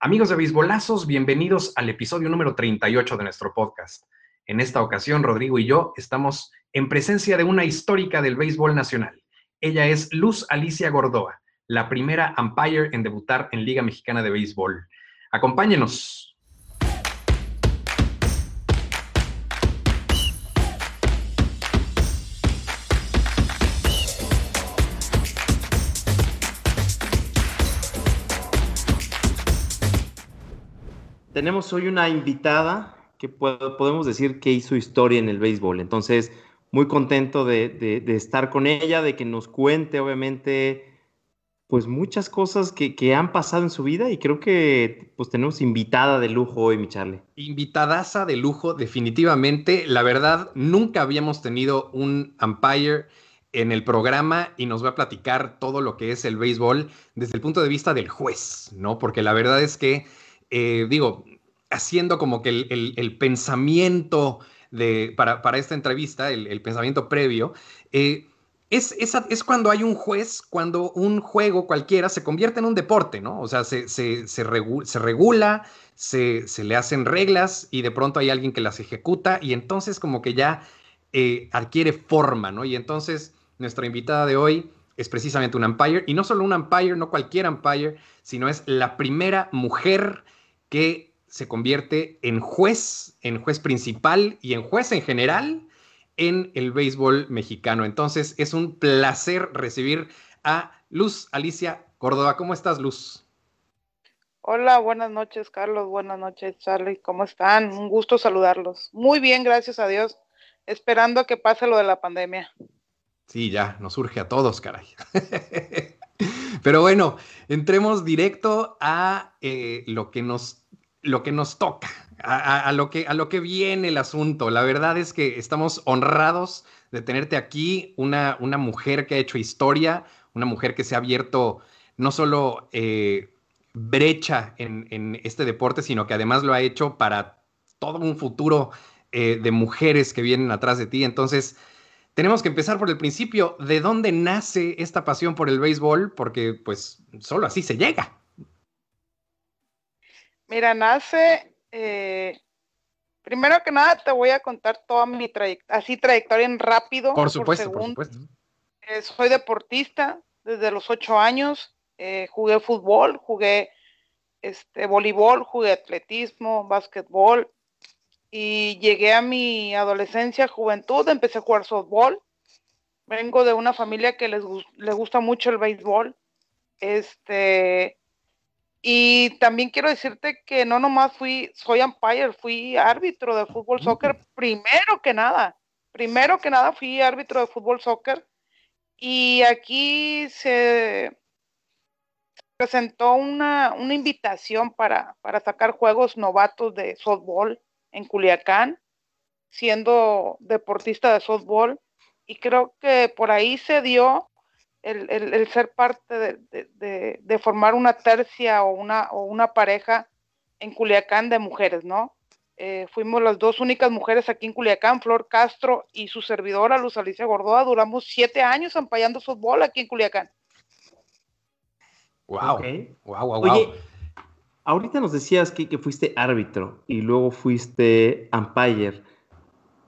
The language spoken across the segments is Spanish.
Amigos de Beisbolazos, bienvenidos al episodio número 38 de nuestro podcast. En esta ocasión, Rodrigo y yo estamos en presencia de una histórica del béisbol nacional. Ella es Luz Alicia Gordoa, la primera umpire en debutar en Liga Mexicana de Béisbol. Acompáñenos. Tenemos hoy una invitada que podemos decir que hizo historia en el béisbol. Entonces, muy contento de, estar con ella, de que nos cuente, obviamente, pues muchas cosas que, han pasado en su vida y creo que pues tenemos invitada de lujo hoy, mi Charlie. Invitadaza de lujo, definitivamente. La verdad, nunca habíamos tenido un umpire en el programa y nos va a platicar todo lo que es el béisbol desde el punto de vista del juez, ¿no? Porque la verdad es que eh, digo, haciendo como que el, pensamiento de, para, esta entrevista, el, pensamiento previo, eh, es, es, cuando hay un juez, cuando un juego cualquiera se convierte en un deporte, ¿no? O sea, se, se, regula, se, le hacen reglas y de pronto hay alguien que las ejecuta y entonces como que ya eh, adquiere forma, ¿no? Y entonces nuestra invitada de hoy es precisamente un umpire y no solo un umpire, no cualquier umpire, sino es la primera mujer que se convierte en juez, en juez principal y en juez en general en el béisbol mexicano. Entonces es un placer recibir a Luz Alicia Córdoba. ¿Cómo estás, Luz? Hola, buenas noches, Carlos. Buenas noches, Charlie. ¿Cómo están? Un gusto saludarlos. Muy bien, gracias a Dios. Esperando a que pase lo de la pandemia. Sí, ya, nos surge a todos, caray. Pero bueno, entremos directo a eh, lo, que nos, lo que nos toca, a, lo que, a lo que viene el asunto. La verdad es que estamos honrados de tenerte aquí, una, una mujer que ha hecho historia, una mujer que se ha abierto no solo eh, brecha en, este deporte, sino que además lo ha hecho para todo un futuro eh, de mujeres que vienen atrás de ti. Entonces, tenemos que empezar por el principio. ¿De dónde nace esta pasión por el béisbol? Porque pues solo así se llega. Mira, nace, eh, primero que nada te voy a contar toda mi trayectoria, así trayectoria en rápido. Por supuesto, por, supuesto. Eh, soy deportista desde los ocho años, eh, jugué fútbol, jugué este, voleibol, jugué atletismo, básquetbol, y llegué a mi adolescencia, juventud, empecé a jugar softball. Vengo de una familia que les, le gusta mucho el béisbol. Este, y también quiero decirte que no nomás fui, soy umpire, fui árbitro de fútbol soccer, primero que nada. Primero que nada fui árbitro de fútbol soccer. Y aquí se presentó una, una invitación para, para sacar juegos novatos de softball en Culiacán, siendo deportista de softball, y creo que por ahí se dio el, ser parte de, formar una tercia o una, o una pareja en Culiacán de mujeres, ¿no? Eh, fuimos las dos únicas mujeres aquí en Culiacán, Flor Castro y su servidora Luz Alicia Gordoa, duramos siete años ampallando fútbol aquí en Culiacán. Wow, wow, wow, wow. Ahorita nos decías que, fuiste árbitro y luego fuiste umpire.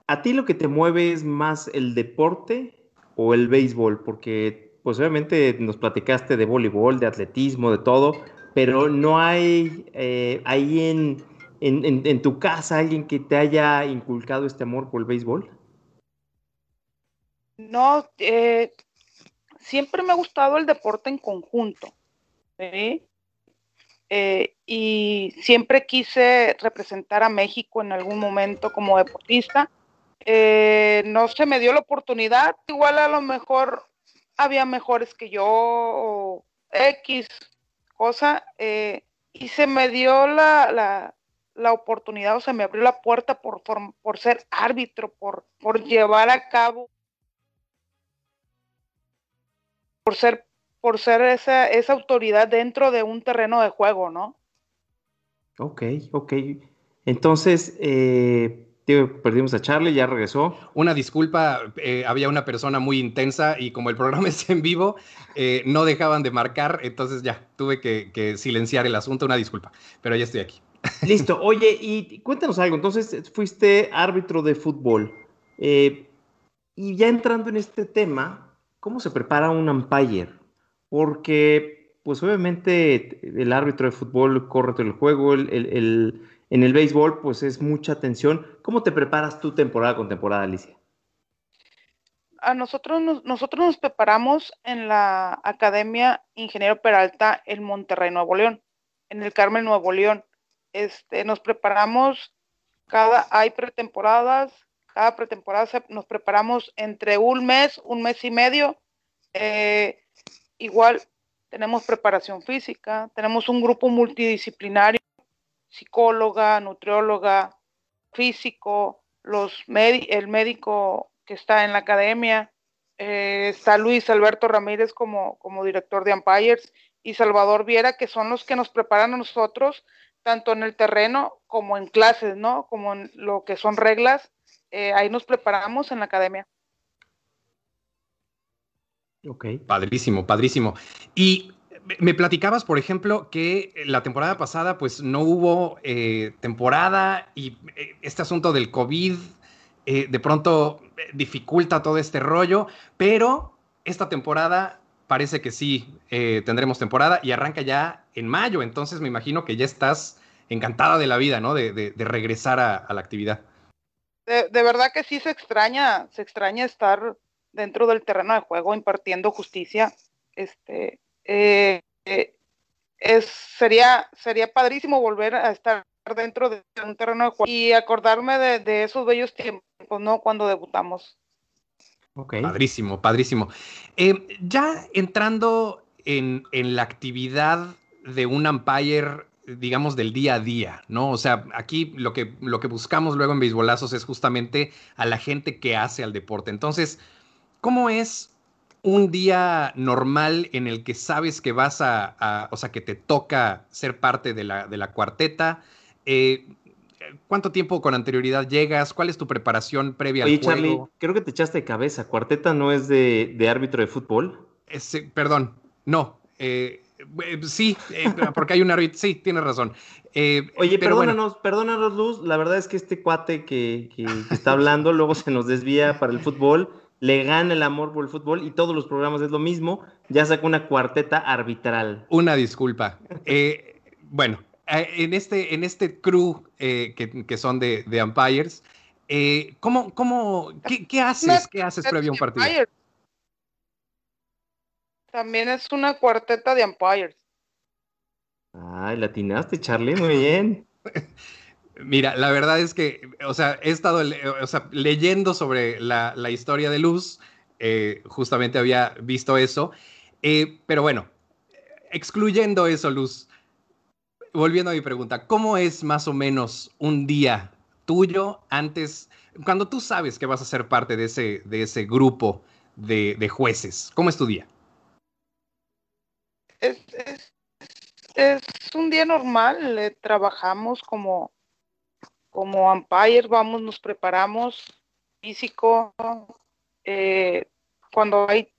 ¿A ti lo que te mueve es más el deporte o el béisbol? Porque pues obviamente nos platicaste de voleibol, de atletismo, de todo, pero no hay eh, ahí en, en, tu casa alguien que te haya inculcado este amor por el béisbol. No, eh, siempre me ha gustado el deporte en conjunto. ¿sí? Eh, y siempre quise representar a México en algún momento como deportista. Eh, no se me dio la oportunidad, igual a lo mejor había mejores que yo o X cosa, eh, y se me dio la, la, oportunidad o se me abrió la puerta por, por, ser árbitro, por, por llevar a cabo, por ser por ser esa, esa autoridad dentro de un terreno de juego, ¿no? Ok, ok. Entonces, eh, perdimos a Charlie, ya regresó. Una disculpa, eh, había una persona muy intensa y como el programa es en vivo, eh, no dejaban de marcar, entonces ya tuve que, silenciar el asunto, una disculpa, pero ya estoy aquí. Listo, oye, y cuéntanos algo, entonces fuiste árbitro de fútbol. Eh, y ya entrando en este tema, ¿cómo se prepara un umpire? Porque, pues obviamente el árbitro de fútbol corre todo el juego, el en el béisbol, pues es mucha tensión. ¿Cómo te preparas tú temporada con temporada, Alicia? A nosotros nos, nosotros nos preparamos en la Academia Ingeniero Peralta en Monterrey, Nuevo León, en el Carmen, Nuevo León. Este, nos preparamos cada, hay pretemporadas, cada pretemporada nos preparamos entre un mes, un mes y medio. Eh, igual tenemos preparación física, tenemos un grupo multidisciplinario psicóloga, nutrióloga, físico, los el médico que está en la academia, eh, está Luis Alberto Ramírez como, como director de Empires y Salvador Viera, que son los que nos preparan a nosotros, tanto en el terreno como en clases, ¿no? Como en lo que son reglas, eh, ahí nos preparamos en la academia. Ok. Padrísimo, padrísimo. Y me platicabas, por ejemplo, que la temporada pasada pues no hubo eh, temporada y eh, este asunto del COVID eh, de pronto dificulta todo este rollo, pero esta temporada parece que sí tendremos temporada y arranca ya en mayo, entonces me imagino que ya estás encantada de la vida, ¿no? De, regresar a, la actividad. De, de, verdad que sí se extraña, se extraña estar dentro del terreno de juego impartiendo justicia. Este, eh, es, sería, sería padrísimo volver a estar dentro de un terreno de juego y acordarme de, esos bellos tiempos, ¿no? Cuando debutamos. Padrísimo, padrísimo. Eh, ya entrando en, la actividad de un umpire, digamos, del día a día, ¿no? O sea, aquí lo que, lo que buscamos luego en Beisbolazos es justamente a la gente que hace al deporte. Entonces, ¿cómo es un día normal en el que sabes que vas a, o sea, que te toca ser parte de la, de la cuarteta. Eh, ¿Cuánto tiempo con anterioridad llegas? ¿Cuál es tu preparación previa al juego? Charlie, creo que te echaste de cabeza. ¿Cuarteta no es de, árbitro de fútbol? perdón, no. Eh, eh, sí, porque hay un árbitro. Sí, tienes razón. Oye, perdónanos, perdónanos, Luz. La verdad es que este cuate que, que está hablando luego se nos desvía para el fútbol le gana el amor por el fútbol y todos los programas es lo mismo, ya sacó una cuarteta arbitral. Una disculpa. Eh, bueno, eh, en este, en este crew eh, que, son de, de umpires, ¿cómo, cómo, qué, haces? ¿Qué haces previo a un partido? También es una cuarteta de umpires. Ay, latinaste, Charlie, muy bien. Mira, la verdad es que, o sea, he estado leyendo sobre la, historia de Luz, eh, justamente había visto eso, eh, pero bueno, excluyendo eso, Luz, volviendo a mi pregunta, ¿cómo es más o menos un día tuyo antes, cuando tú sabes que vas a ser parte de ese, de ese grupo de, jueces? ¿Cómo es tu día? Es, es un día normal, trabajamos como como umpire vamos, nos preparamos físico, eh, cuando hay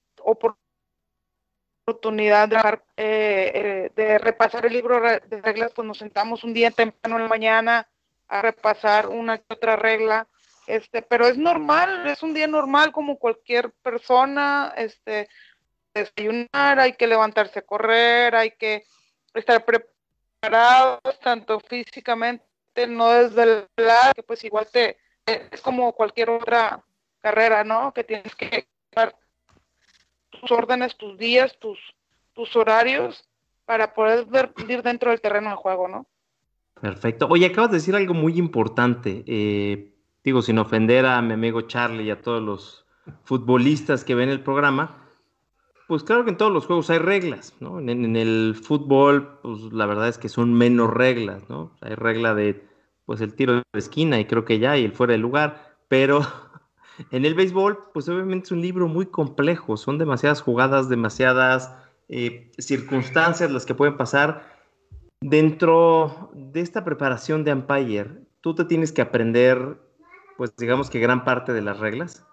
oportunidad de, eh, eh, de, repasar el libro de reglas, pues nos sentamos un día temprano en la mañana a repasar una que otra regla, este, pero es normal, es un día normal como cualquier persona, este, desayunar, hay que levantarse a correr, hay que estar preparados tanto físicamente no desde la que pues igual te es como cualquier otra carrera, ¿no? Que tienes que dar tus órdenes, tus días, tus, tus horarios para poder ir dentro del terreno de juego, ¿no? Perfecto. Oye, acabas de decir algo muy importante. Eh, digo, sin ofender a mi amigo Charlie y a todos los futbolistas que ven el programa, pues claro que en todos los juegos hay reglas, ¿no? En, el fútbol, pues la verdad es que son menos reglas, ¿no? Hay regla de, pues el tiro de esquina y creo que ya, y el fuera de lugar, pero en el béisbol, pues obviamente es un libro muy complejo, son demasiadas jugadas, demasiadas eh, circunstancias las que pueden pasar. Dentro de esta preparación de umpire, tú te tienes que aprender pues digamos que gran parte de las reglas.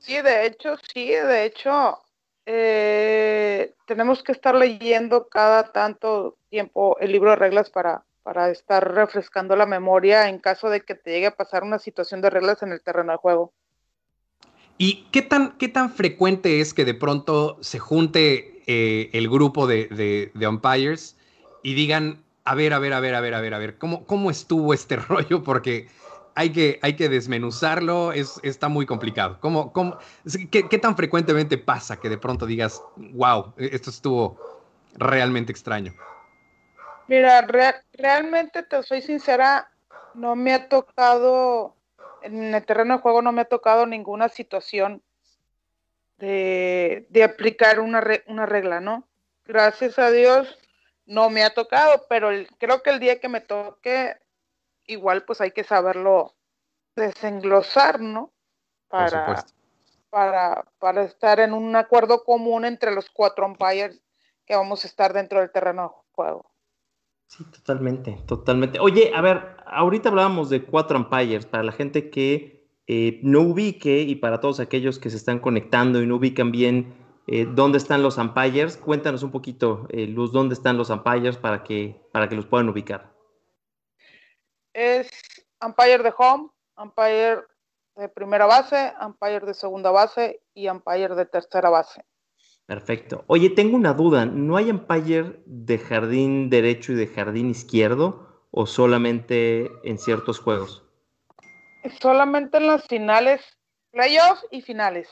Sí, de hecho, sí, de hecho, eh, tenemos que estar leyendo cada tanto tiempo el libro de reglas para, para estar refrescando la memoria en caso de que te llegue a pasar una situación de reglas en el terreno de juego. ¿Y qué tan, qué tan frecuente es que de pronto se junte eh, el grupo de, de, umpires y digan, a ver, a ver, a ver, a ver, a ver, a ver, ¿cómo, cómo estuvo este rollo? Porque hay que, hay que desmenuzarlo, es, está muy complicado. ¿Cómo, cómo, qué, tan frecuentemente pasa que de pronto digas, wow, esto estuvo realmente extraño? Mira, realmente te soy sincera, no me ha tocado, en el terreno de juego no me ha tocado ninguna situación de, aplicar una, una regla, ¿no? Gracias a Dios no me ha tocado, pero creo que el día que me toque igual pues hay que saberlo desenglosar, ¿no? Para, para, para estar en un acuerdo común entre los cuatro umpires que vamos a estar dentro del terreno de juego. Sí, totalmente, totalmente. Oye, a ver, ahorita hablábamos de cuatro umpires para la gente que eh, no ubique y para todos aquellos que se están conectando y no ubican bien eh, dónde están los umpires. Cuéntanos un poquito, eh, Luz, dónde están los umpires para que, para que los puedan ubicar es umpire de home, umpire de primera base, umpire de segunda base y umpire de tercera base. Perfecto. Oye, tengo una duda. ¿No hay umpire de jardín derecho y de jardín izquierdo o solamente en ciertos juegos? Solamente en las finales, playoffs y finales.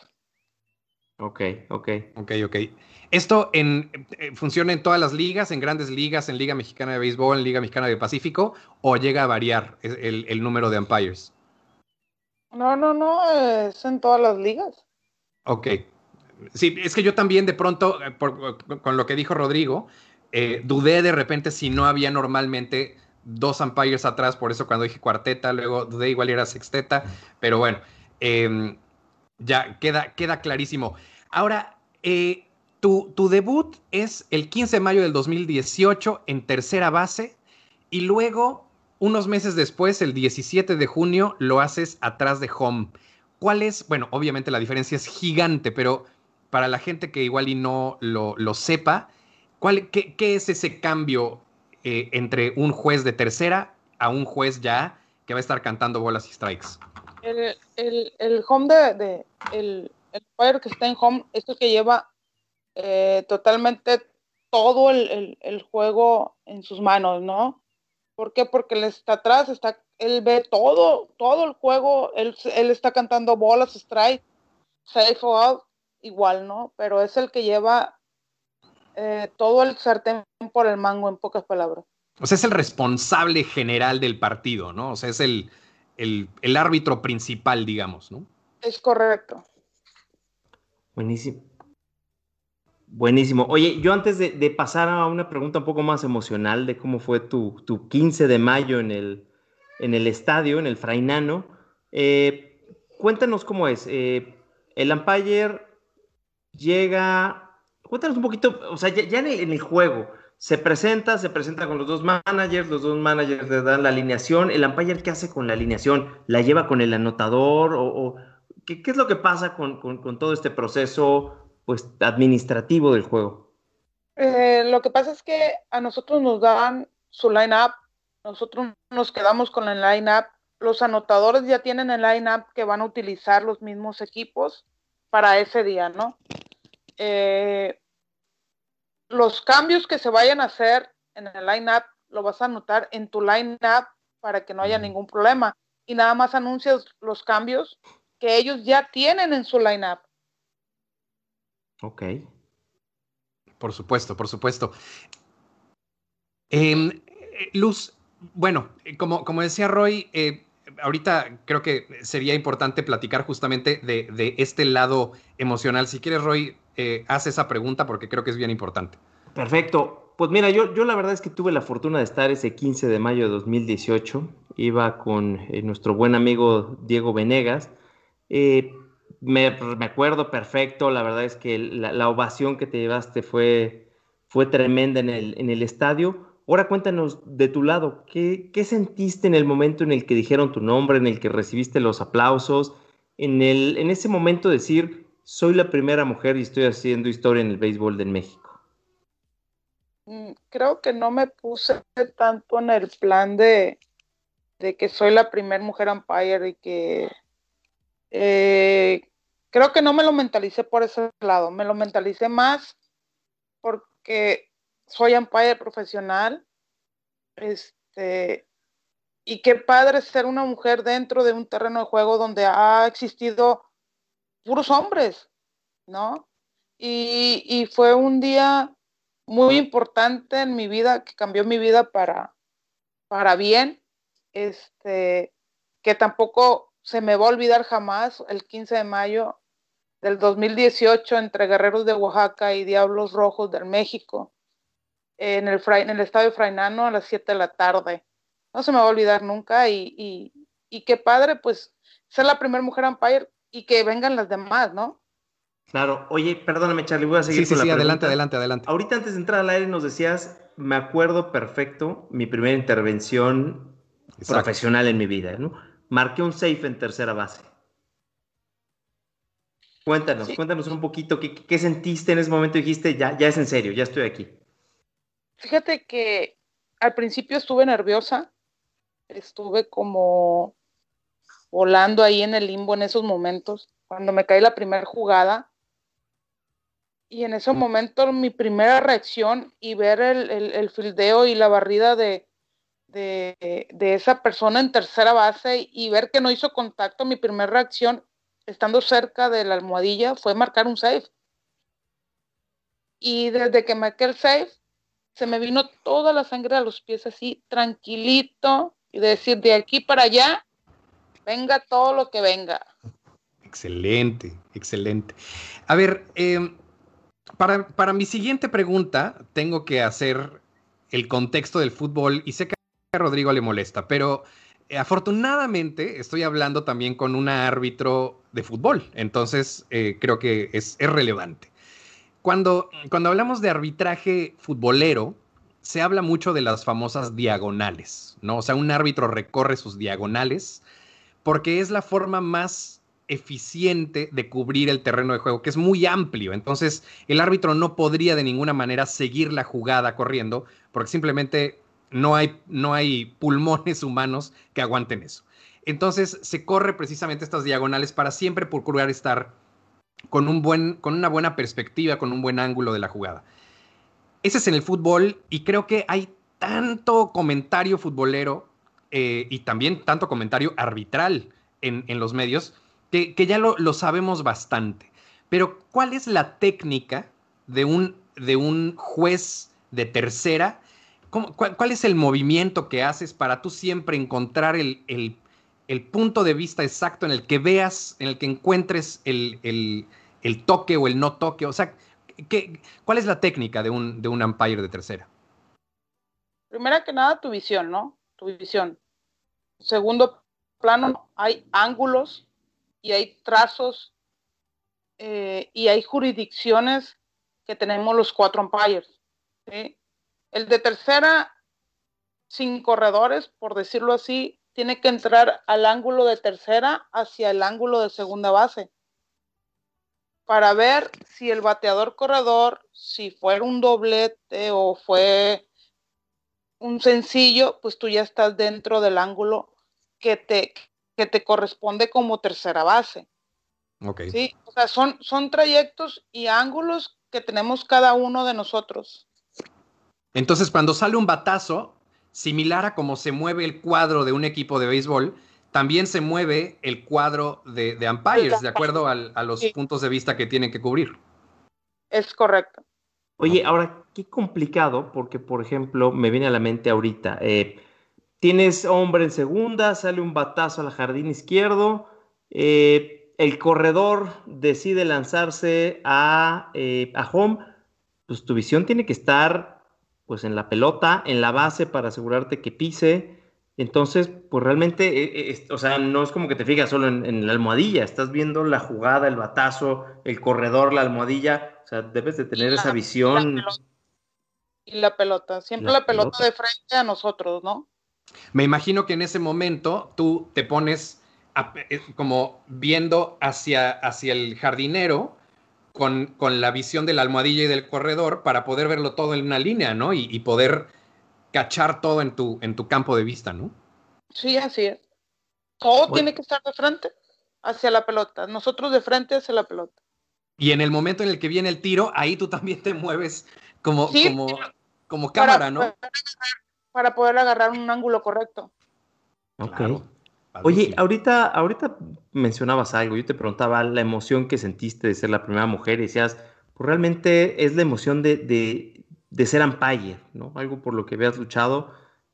Ok, ok. Ok, ok. ¿Esto en, eh, funciona en todas las ligas, en grandes ligas, en Liga Mexicana de Béisbol, en Liga Mexicana de Pacífico, o llega a variar el, número de umpires? No, no, no, es en todas las ligas. Ok. Sí, es que yo también de pronto, eh, con lo que dijo Rodrigo, eh, dudé de repente si no había normalmente dos umpires atrás, por eso cuando dije cuarteta, luego dudé igual era sexteta, pero bueno, em, ya queda, queda clarísimo. Ahora, eh, tu, debut es el 15 de mayo del 2018 en tercera base y luego, unos meses después, el 17 de junio, lo haces atrás de home. ¿Cuál es? Bueno, obviamente la diferencia es gigante, pero para la gente que igual y no lo, sepa, ¿cuál, qué, es ese cambio eh, entre un juez de tercera a un juez ya que va a estar cantando bolas y strikes? El, home de, el, el que está en home, esto que lleva eh, totalmente todo el, juego en sus manos, ¿no? ¿Por qué? Porque él está atrás, está, él ve todo, todo el juego, él, está cantando bolas, strike, safe out, igual, ¿no? Pero es el que lleva eh, todo el sartén por el mango, en pocas palabras. O sea, es el responsable general del partido, ¿no? O sea, es el, el árbitro principal, digamos, ¿no? Es correcto. Buenísimo. Buenísimo. Oye, yo antes de, pasar a una pregunta un poco más emocional de cómo fue tu, 15 de mayo en el, en el estadio, en el Frainano, eh, cuéntanos cómo es. Eh, el umpire llega, cuéntanos un poquito, o sea, ya, en, el, juego, se presenta, se presenta con los dos managers, los dos managers le dan la alineación, el umpire qué hace con la alineación, la lleva con el anotador o, ¿qué, es lo que pasa con, todo este proceso? pues administrativo del juego? Eh, lo que pasa es que a nosotros nos dan su line-up, nosotros nos quedamos con el line-up, los anotadores ya tienen el line-up que van a utilizar los mismos equipos para ese día, ¿no? Eh, los cambios que se vayan a hacer en el line-up lo vas a anotar en tu line-up para que no haya ningún problema y nada más anuncias los cambios que ellos ya tienen en su line-up. Ok. Por supuesto, por supuesto. Em, eh, Luz, bueno, como, como decía Roy, eh, ahorita creo que sería importante platicar justamente de, este lado emocional. Si quieres, Roy, haz esa pregunta porque creo que es bien importante. Perfecto. Pues mira, yo, yo la verdad es que tuve la fortuna de estar ese 15 de mayo de 2018. Iba con nuestro buen amigo Diego Venegas. Me, acuerdo perfecto, la verdad es que la, ovación que te llevaste fue, fue tremenda en el, en el estadio. Ahora cuéntanos de tu lado, ¿qué, ¿qué, sentiste en el momento en el que dijeron tu nombre, en el que recibiste los aplausos, en, el, en ese momento decir, soy la primera mujer y estoy haciendo historia en el béisbol de México? Mm, creo que no me puse tanto en el plan de, de que soy la primera mujer umpire y que eh, creo que no me lo mentalicé por ese lado, me lo mentalicé más porque soy umpire profesional. Este, y qué padre ser una mujer dentro de un terreno de juego donde ha existido puros hombres, ¿no? Y, fue un día muy importante en mi vida, que cambió mi vida para, para bien, este, que tampoco se me va a olvidar jamás el 15 de mayo del 2018 entre Guerreros de Oaxaca y Diablos Rojos del México en el, en el estadio Frainano a las 7 de la tarde. No se me va a olvidar nunca y, y, qué padre, pues, ser la primera mujer umpire y que vengan las demás, ¿no? Claro. Oye, perdóname, Charlie, voy a seguir sí, sí, sí, adelante, adelante, adelante. Ahorita antes de entrar al aire nos decías, me acuerdo perfecto, mi primera intervención profesional en mi vida, ¿no? Marqué un safe en tercera base. Cuéntanos, cuéntanos un poquito, ¿qué, ¿qué, sentiste en ese momento? Dijiste, ya, ya es en serio, ya estoy aquí. Fíjate que al principio estuve nerviosa, estuve como volando ahí en el limbo en esos momentos, cuando me caí la primera jugada. Y en ese momento mi primera reacción y ver el, el, fildeo y la barrida de, de, de, esa persona en tercera base y ver que no hizo contacto, mi primera reacción estando cerca de la almohadilla fue marcar un safe. Y desde que marqué el safe, se me vino toda la sangre a los pies así, tranquilito, y decir, de aquí para allá, venga todo lo que venga. Excelente, excelente. A ver, em, para, para, mi siguiente pregunta, tengo que hacer el contexto del fútbol y sé que a Rodrigo le molesta, pero eh, afortunadamente estoy hablando también con un árbitro de fútbol, entonces eh, creo que es, es relevante. Cuando, cuando hablamos de arbitraje futbolero, se habla mucho de las famosas diagonales, ¿no? O sea, un árbitro recorre sus diagonales porque es la forma más eficiente de cubrir el terreno de juego, que es muy amplio. Entonces, el árbitro no podría de ninguna manera seguir la jugada corriendo, porque simplemente no hay, no hay pulmones humanos que aguanten eso. Entonces, se corre precisamente estas diagonales para siempre procurar estar con, un buen, con una buena perspectiva, con un buen ángulo de la jugada. Ese es en el fútbol y creo que hay tanto comentario futbolero eh, y también tanto comentario arbitral en, los medios que, ya lo, sabemos bastante. Pero ¿cuál es la técnica de un, de un juez de tercera? cuál, es el movimiento que haces para tú siempre encontrar el, el punto de vista exacto en el que veas, en el que encuentres el, toque o el no toque? O sea, ¿qué, ¿cuál es la técnica de un, de un umpire de tercera? Primera que nada, tu visión, ¿no? Tu visión. Segundo plano, hay ángulos y hay trazos eh, y hay jurisdicciones que tenemos los cuatro umpires. El de tercera, sin corredores, por decirlo así, tiene que entrar al ángulo de tercera hacia el ángulo de segunda base para ver si el bateador corredor, si fue un doblete o fue un sencillo, pues tú ya estás dentro del ángulo que te, que te corresponde como tercera base. Ok. Sí, o sea, son, son trayectos y ángulos que tenemos cada uno de nosotros. Entonces, cuando sale un batazo, similar a cómo se mueve el cuadro de un equipo de béisbol, también se mueve el cuadro de, de umpires, de acuerdo a los puntos de vista que tienen que cubrir. Es correcto. Oye, ahora, qué complicado, porque por ejemplo, me viene a la mente ahorita, eh, tienes hombre en segunda, sale un batazo al jardín izquierdo, eh, el corredor decide lanzarse a, eh, a home, pues tu visión tiene que estar pues en la pelota, en la base para asegurarte que pise. Entonces, pues realmente, o sea, no es como que te fijas solo en, la almohadilla, estás viendo la jugada, el batazo, el corredor, la almohadilla, o sea, debes de tener esa visión. Y la pelota. Siempre la, pelota, de frente a nosotros, ¿no? Me imagino que en ese momento tú te pones eh, como viendo hacia, hacia el jardinero con, con, la visión de la almohadilla y del corredor para poder verlo todo en una línea, ¿no? Y, poder cachar todo en tu, en tu campo de vista, ¿no? Sí, así es. Todo tiene que estar de frente hacia la pelota. Nosotros de frente hacia la pelota. Y en el momento en el que viene el tiro, ahí tú también te mueves como, como, como cámara, ¿no? para poder agarrar un ángulo correcto. Ok. Oye, ahorita, ahorita mencionabas algo, yo te preguntaba la emoción que sentiste de ser la primera mujer y decías, pues realmente es la emoción de, de, ser umpire, ¿no? Algo por lo que habías luchado.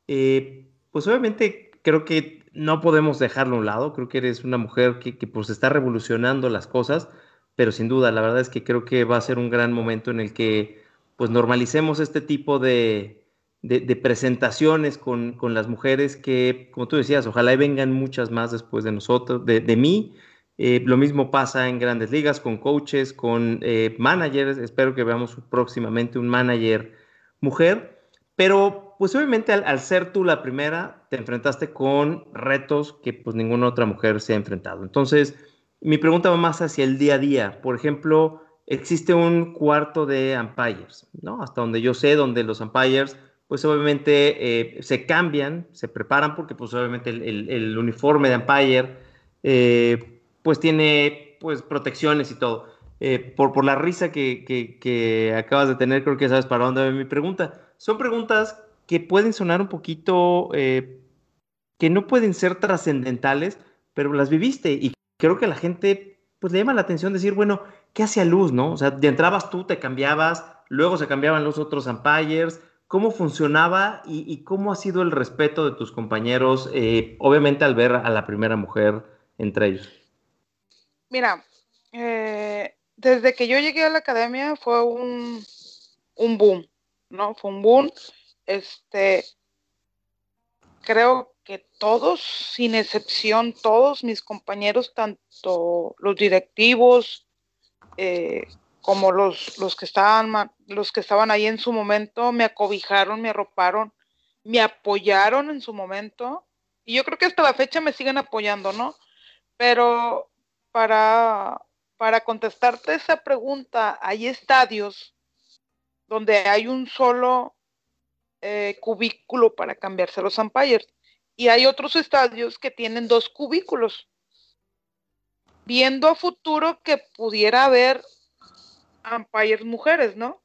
Eh, pues obviamente creo que no podemos dejarlo a un lado, creo que eres una mujer que, que pues está revolucionando las cosas, pero sin duda, la verdad es que creo que va a ser un gran momento en el que pues normalicemos este tipo de, de, presentaciones con, las mujeres que, como tú decías, ojalá vengan muchas más después de nosotros, de, mí. Eh, lo mismo pasa en grandes ligas, con coaches, con eh, managers. Espero que veamos próximamente un manager mujer. Pero, pues obviamente al, ser tú la primera, te enfrentaste con retos que pues ninguna otra mujer se ha enfrentado. Entonces, mi pregunta va más hacia el día a día. Por ejemplo, existe un cuarto de umpires, ¿no? Hasta donde yo sé, donde los umpires pues obviamente eh, se cambian, se preparan porque pues obviamente el, uniforme de Empire eh, pues tiene pues protecciones y todo. Eh, por, por la risa que, acabas de tener, creo que sabes para dónde va mi pregunta. Son preguntas que pueden sonar un poquito, que no pueden ser trascendentales, pero las viviste y creo que a la gente pues le llama la atención decir, bueno, ¿qué hacía luz, no? O sea, entrabas tú, te cambiabas, luego se cambiaban los otros umpires, ¿Cómo funcionaba y, cómo ha sido el respeto de tus compañeros, eh, obviamente al ver a la primera mujer entre ellos? Mira, eh, desde que yo llegué a la academia fue un, un boom, ¿no? Fue un boom. Este, creo que todos, sin excepción, todos mis compañeros, tanto los directivos, eh, como los, los, que estaban, los que estaban ahí en su momento, me acobijaron, me arroparon, me apoyaron en su momento. Y yo creo que hasta la fecha me siguen apoyando, ¿no? Pero para, para contestarte esa pregunta, hay estadios donde hay un solo eh, cubículo para cambiarse los umpires. Y hay otros estadios que tienen dos cubículos. Viendo a futuro que pudiera haber umpires mujeres, ¿no?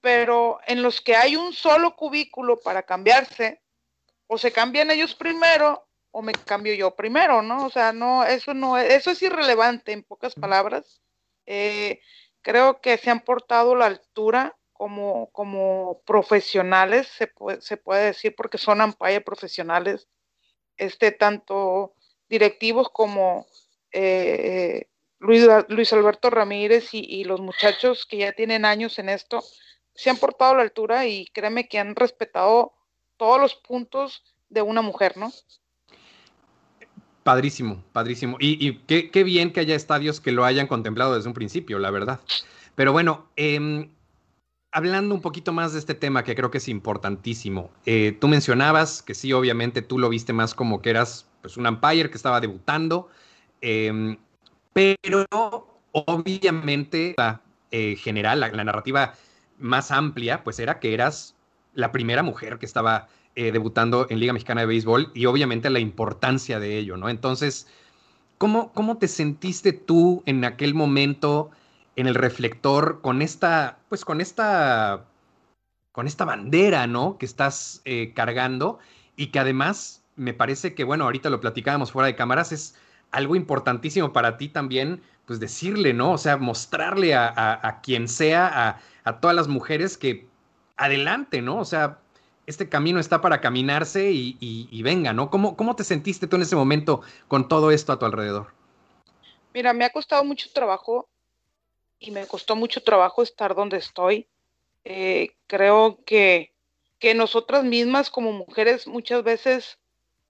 Pero en los que hay un solo cubículo para cambiarse, o se cambian ellos primero o me cambio yo primero, ¿no? O sea, no, eso no, eso es irrelevante en pocas palabras. Eh, creo que se han portado la altura como, como profesionales, se puede, se puede decir, porque son umpire profesionales, este, tanto directivos como eh, Luis, Alberto Ramírez y, los muchachos que ya tienen años en esto se han portado a la altura y créeme que han respetado todos los puntos de una mujer, ¿no? Padrísimo, padrísimo. Y, qué, bien que haya estadios que lo hayan contemplado desde un principio, la verdad. Pero bueno, em, hablando un poquito más de este tema que creo que es importantísimo, eh, tú mencionabas que sí, obviamente tú lo viste más como que eras pues, un umpire que estaba debutando. Em, pero obviamente la eh, general, la, narrativa más amplia, pues era que eras la primera mujer que estaba eh, debutando en Liga Mexicana de Béisbol y obviamente la importancia de ello, ¿no? Entonces, ¿cómo, cómo te sentiste tú en aquel momento en el reflector con esta, pues con esta, con esta bandera, ¿no? Que estás eh, cargando y que además me parece que, bueno, ahorita lo platicábamos fuera de cámaras, es algo importantísimo para ti también, pues decirle, ¿no? O sea, mostrarle a, quien sea, a, todas las mujeres que adelante, ¿no? O sea, este camino está para caminarse y, venga, ¿no? ¿Cómo, ¿Cómo te sentiste tú en ese momento con todo esto a tu alrededor? Mira, me ha costado mucho trabajo y me costó mucho trabajo estar donde estoy. Eh, creo que, que, nosotras mismas como mujeres muchas veces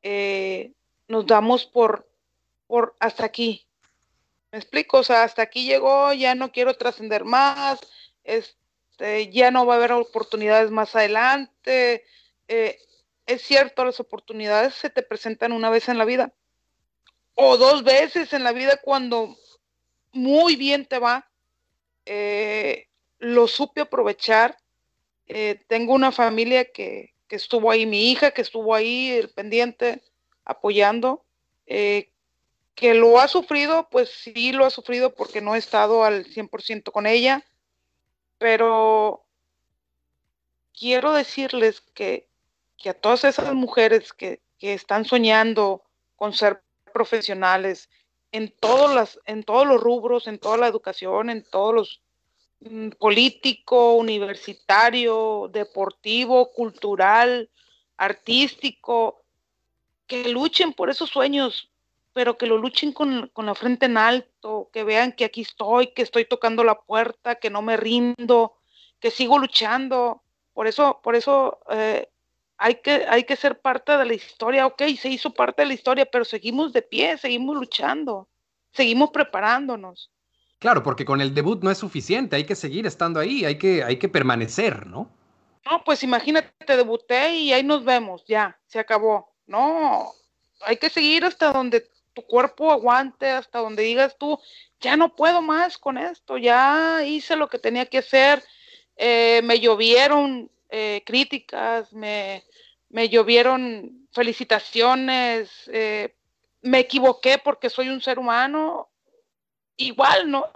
eh, nos damos por, por hasta aquí. ¿Me explico? O sea, hasta aquí llegó, ya no quiero trascender más. Es, este, ya no va a haber oportunidades más adelante. Eh, es cierto, las oportunidades se te presentan una vez en la vida o dos veces en la vida cuando muy bien te va. Eh, lo supe aprovechar. Eh, tengo una familia que, estuvo ahí, mi hija que estuvo ahí, el pendiente, apoyando. Que lo ha sufrido, pues sí lo ha sufrido porque no he estado al 100% con ella pero quiero decirles que, a todas esas mujeres que, están soñando con ser profesionales en todos, las, en todos los rubros, en toda la educación, en todos los mm, político, universitario, deportivo, cultural, artístico, que luchen por esos sueños, pero que lo luchen con, la frente en alto, que vean que aquí estoy, que estoy tocando la puerta, que no me rindo, que sigo luchando. Por eso, por eso eh, hay, que, hay que ser parte de la historia. Ok, se hizo parte de la historia, pero seguimos de pie, seguimos luchando, seguimos preparándonos. Claro, porque con el debut no es suficiente, hay que seguir estando ahí, hay que, hay que permanecer, ¿no? No, pues imagínate, debuté y ahí nos vemos, ya, se acabó. No, hay que seguir hasta donde tu cuerpo aguante hasta donde digas tú, ya no puedo más con esto, ya hice lo que tenía que hacer, eh, me llovieron eh, críticas, me, me, llovieron felicitaciones, eh, me equivoqué porque soy un ser humano, igual, ¿no?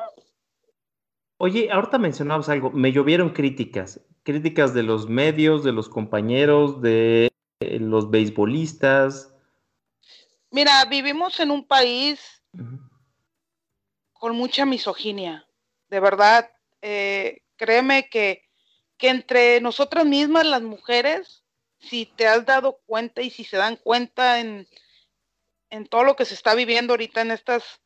Oye, ahorita mencionabas algo, me llovieron críticas, críticas de los medios, de los compañeros, de los beisbolistas, Mira, vivimos en un país con mucha misoginia, de verdad. Eh, créeme que, que entre nosotras mismas, las mujeres, si te has dado cuenta y si se dan cuenta en, en todo lo que se está viviendo ahorita en estas,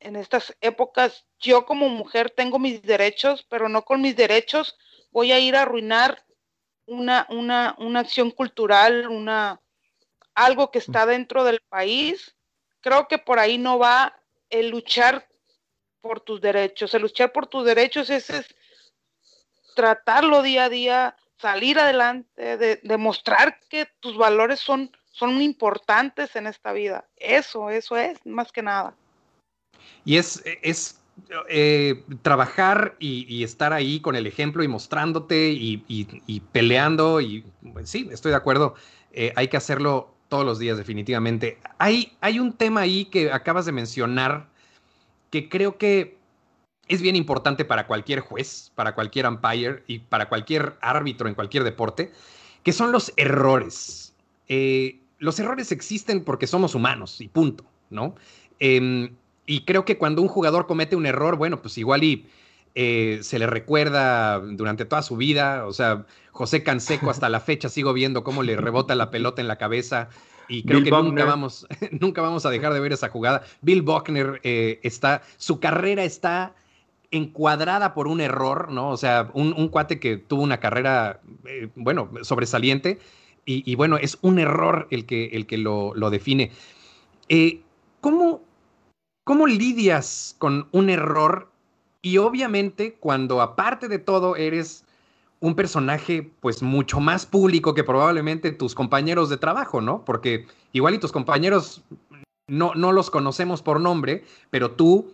en estas épocas, yo como mujer tengo mis derechos, pero no con mis derechos voy a ir a arruinar una, una, una acción cultural, una, algo que está dentro del país, creo que por ahí no va el luchar por tus derechos. El luchar por tus derechos es, tratarlo día a día, salir adelante, demostrar que tus valores son, son importantes en esta vida. Eso, eso es, más que nada. Y es, es eh, trabajar y, estar ahí con el ejemplo y mostrándote y, peleando. Y pues, sí, estoy de acuerdo. Eh, hay que hacerlo todos los días, definitivamente. Hay, hay un tema ahí que acabas de mencionar que creo que es bien importante para cualquier juez, para cualquier umpire y para cualquier árbitro en cualquier deporte, que son los errores. Eh, los errores existen porque somos humanos y punto, ¿no? Em, y creo que cuando un jugador comete un error, bueno, pues igual y eh, se le recuerda durante toda su vida. O sea, José Canseco hasta la fecha sigo viendo cómo le rebota la pelota en la cabeza. Y creo que nunca vamos, nunca vamos a dejar de ver esa jugada. Bill Buckner eh, está, su carrera está encuadrada por un error, ¿no? O sea, un, cuate que tuvo una carrera, eh, bueno, sobresaliente. Y, bueno, es un error el que, el que lo, lo define. ¿cómo, ¿Cómo lidias con un error y obviamente cuando aparte de todo eres un personaje pues mucho más público que probablemente tus compañeros de trabajo, ¿no? Porque igual y tus compañeros no, no los conocemos por nombre, pero tú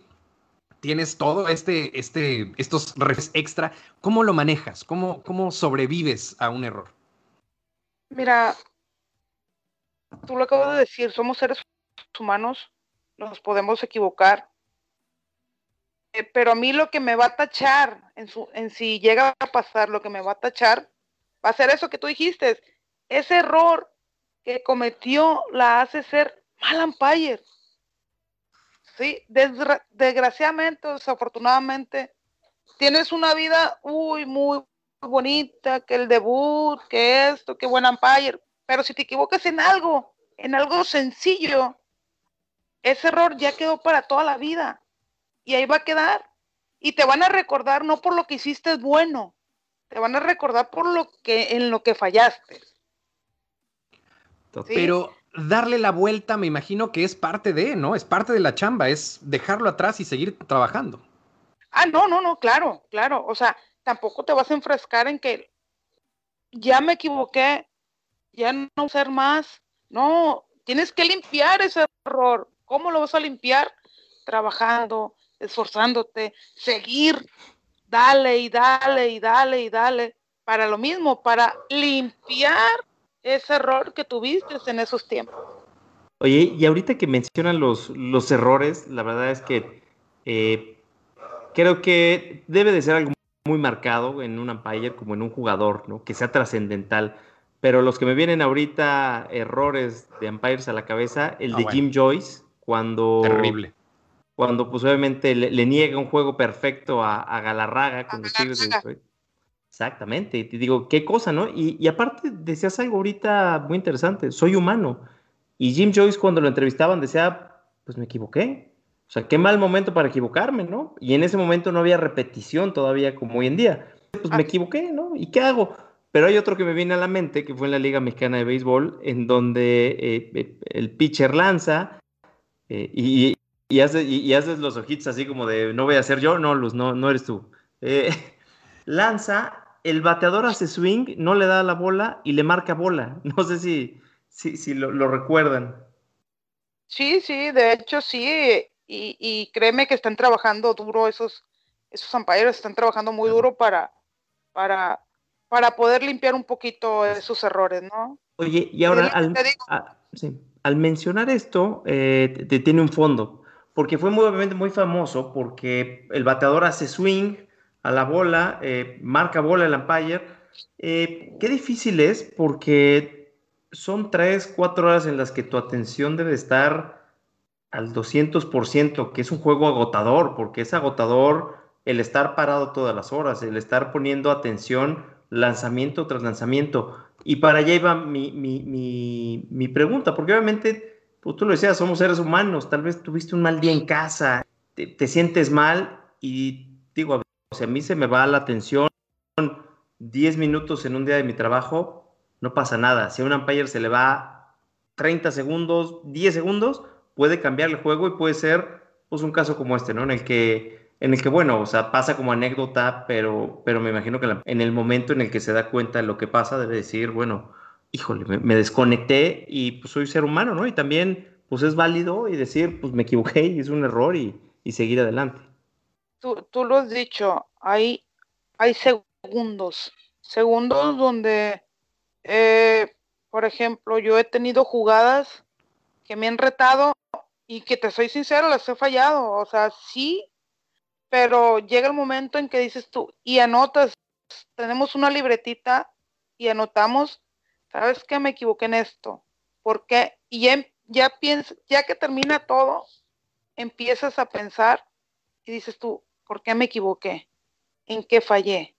tienes todo este, este, estos extra. ¿Cómo lo manejas? ¿Cómo, ¿Cómo sobrevives a un error? Mira, tú lo acabas de decir, somos seres humanos, nos podemos equivocar, pero a mí lo que me va a tachar, en, su, en si llega a pasar, lo que me va a tachar, va a ser eso que tú dijiste, ese error que cometió la hace ser mal umpire. Sí, desgraciadamente, desafortunadamente, tienes una vida uy, muy bonita, que el debut, que esto, que buen umpire, pero si te equivocas en algo, en algo sencillo, ese error ya quedó para toda la vida y ahí va a quedar. Y te van a recordar no por lo que hiciste bueno, te van a recordar por lo que en lo que fallaste. Pero darle la vuelta, me imagino que es parte de, ¿no? Es parte de la chamba, es dejarlo atrás y seguir trabajando. Ah, no, no, no, claro, claro. O sea, tampoco te vas a enfrescar en que ya me equivoqué, ya no ser más. No, tienes que limpiar ese error. ¿Cómo lo vas a limpiar? Trabajando, esforzándote, seguir, dale y dale y dale y dale para lo mismo, para limpiar ese error que tuviste en esos tiempos. Oye, y ahorita que mencionan los, los errores, la verdad es que eh, creo que debe de ser algo muy marcado en un umpire como en un jugador, ¿no? Que sea trascendental. Pero los que me vienen ahorita errores de umpires a la cabeza, el ah, de Jim Joyce, cuando... Terrible. Cuando pues obviamente le, niega un juego perfecto a, Galarraga con los Tigres de Exactamente, y te digo, qué cosa, ¿no? Y, y aparte decías algo ahorita muy interesante, soy humano. Y Jim Joyce cuando lo entrevistaban decía, pues me equivoqué, o sea, qué mal momento para equivocarme, ¿no? Y en ese momento no había repetición todavía como hoy en día. Pues me equivoqué, ¿no? ¿Y qué hago? Pero hay otro que me viene a la mente, que fue en la Liga Mexicana de Béisbol, en donde eh, eh, el pitcher lanza eh, y, y, haces los ojitos así como de, no voy a ser yo, no, Luz, no, no eres tú. lanza, el bateador hace swing, no le da la bola y le marca bola. No sé si, si, si lo, lo recuerdan. Sí, sí, de hecho sí y, créeme que están trabajando duro esos, esos umpires, están trabajando muy duro para, para, para poder limpiar un poquito esos errores, ¿no? Oye, y ahora al, mencionar esto, eh, te, tiene un fondo, porque fue muy, obviamente muy famoso, porque el bateador hace swing a la bola, eh, marca bola el umpire. Eh, qué difícil es, porque son tres, cuatro horas en las que tu atención debe estar al 200%, que es un juego agotador, porque es agotador el estar parado todas las horas, el estar poniendo atención lanzamiento tras lanzamiento. Y para allá iba mi, mi, pregunta, porque obviamente, tú lo decías, somos seres humanos, tal vez tuviste un mal día en casa, te, sientes mal y digo, si a mí se me va la atención 10 minutos en un día de mi trabajo, no pasa nada. Si a un umpire se le va 30 segundos, 10 segundos, puede cambiar el juego y puede ser pues un caso como este, ¿no? En el que, en el que bueno, o sea, pasa como anécdota, pero, pero me imagino que en el momento en el que se da cuenta de lo que pasa, debe decir, bueno, híjole, me, desconecté y pues soy ser humano, ¿no? Y también, pues es válido y decir, pues me equivoqué y es un error y, seguir adelante. Tú, tú, lo has dicho, hay, hay segundos, segundos donde, eh, por ejemplo, yo he tenido jugadas que me han retado y que te soy sincero, las he fallado. O sea, sí, pero llega el momento en que dices tú y anotas, tenemos una libretita y anotamos, ¿sabes qué? Me equivoqué en esto. ¿Por qué? Y ya, ya, ya que termina todo, empiezas a pensar y dices tú, ¿por qué me equivoqué? ¿En qué fallé?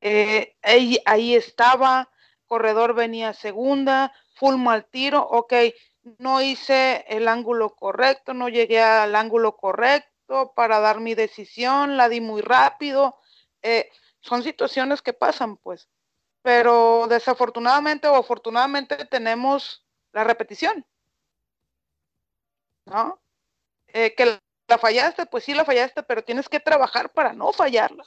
Eh, ahí, ahí estaba, corredor venía segunda, full mal tiro, ok, no hice el ángulo correcto, no llegué al ángulo correcto para dar mi decisión, la di muy rápido. Eh, son situaciones que pasan, pues. Pero desafortunadamente o afortunadamente tenemos la repetición. ¿No? Eh, que la fallaste, pues sí la fallaste, pero tienes que trabajar para no fallarla.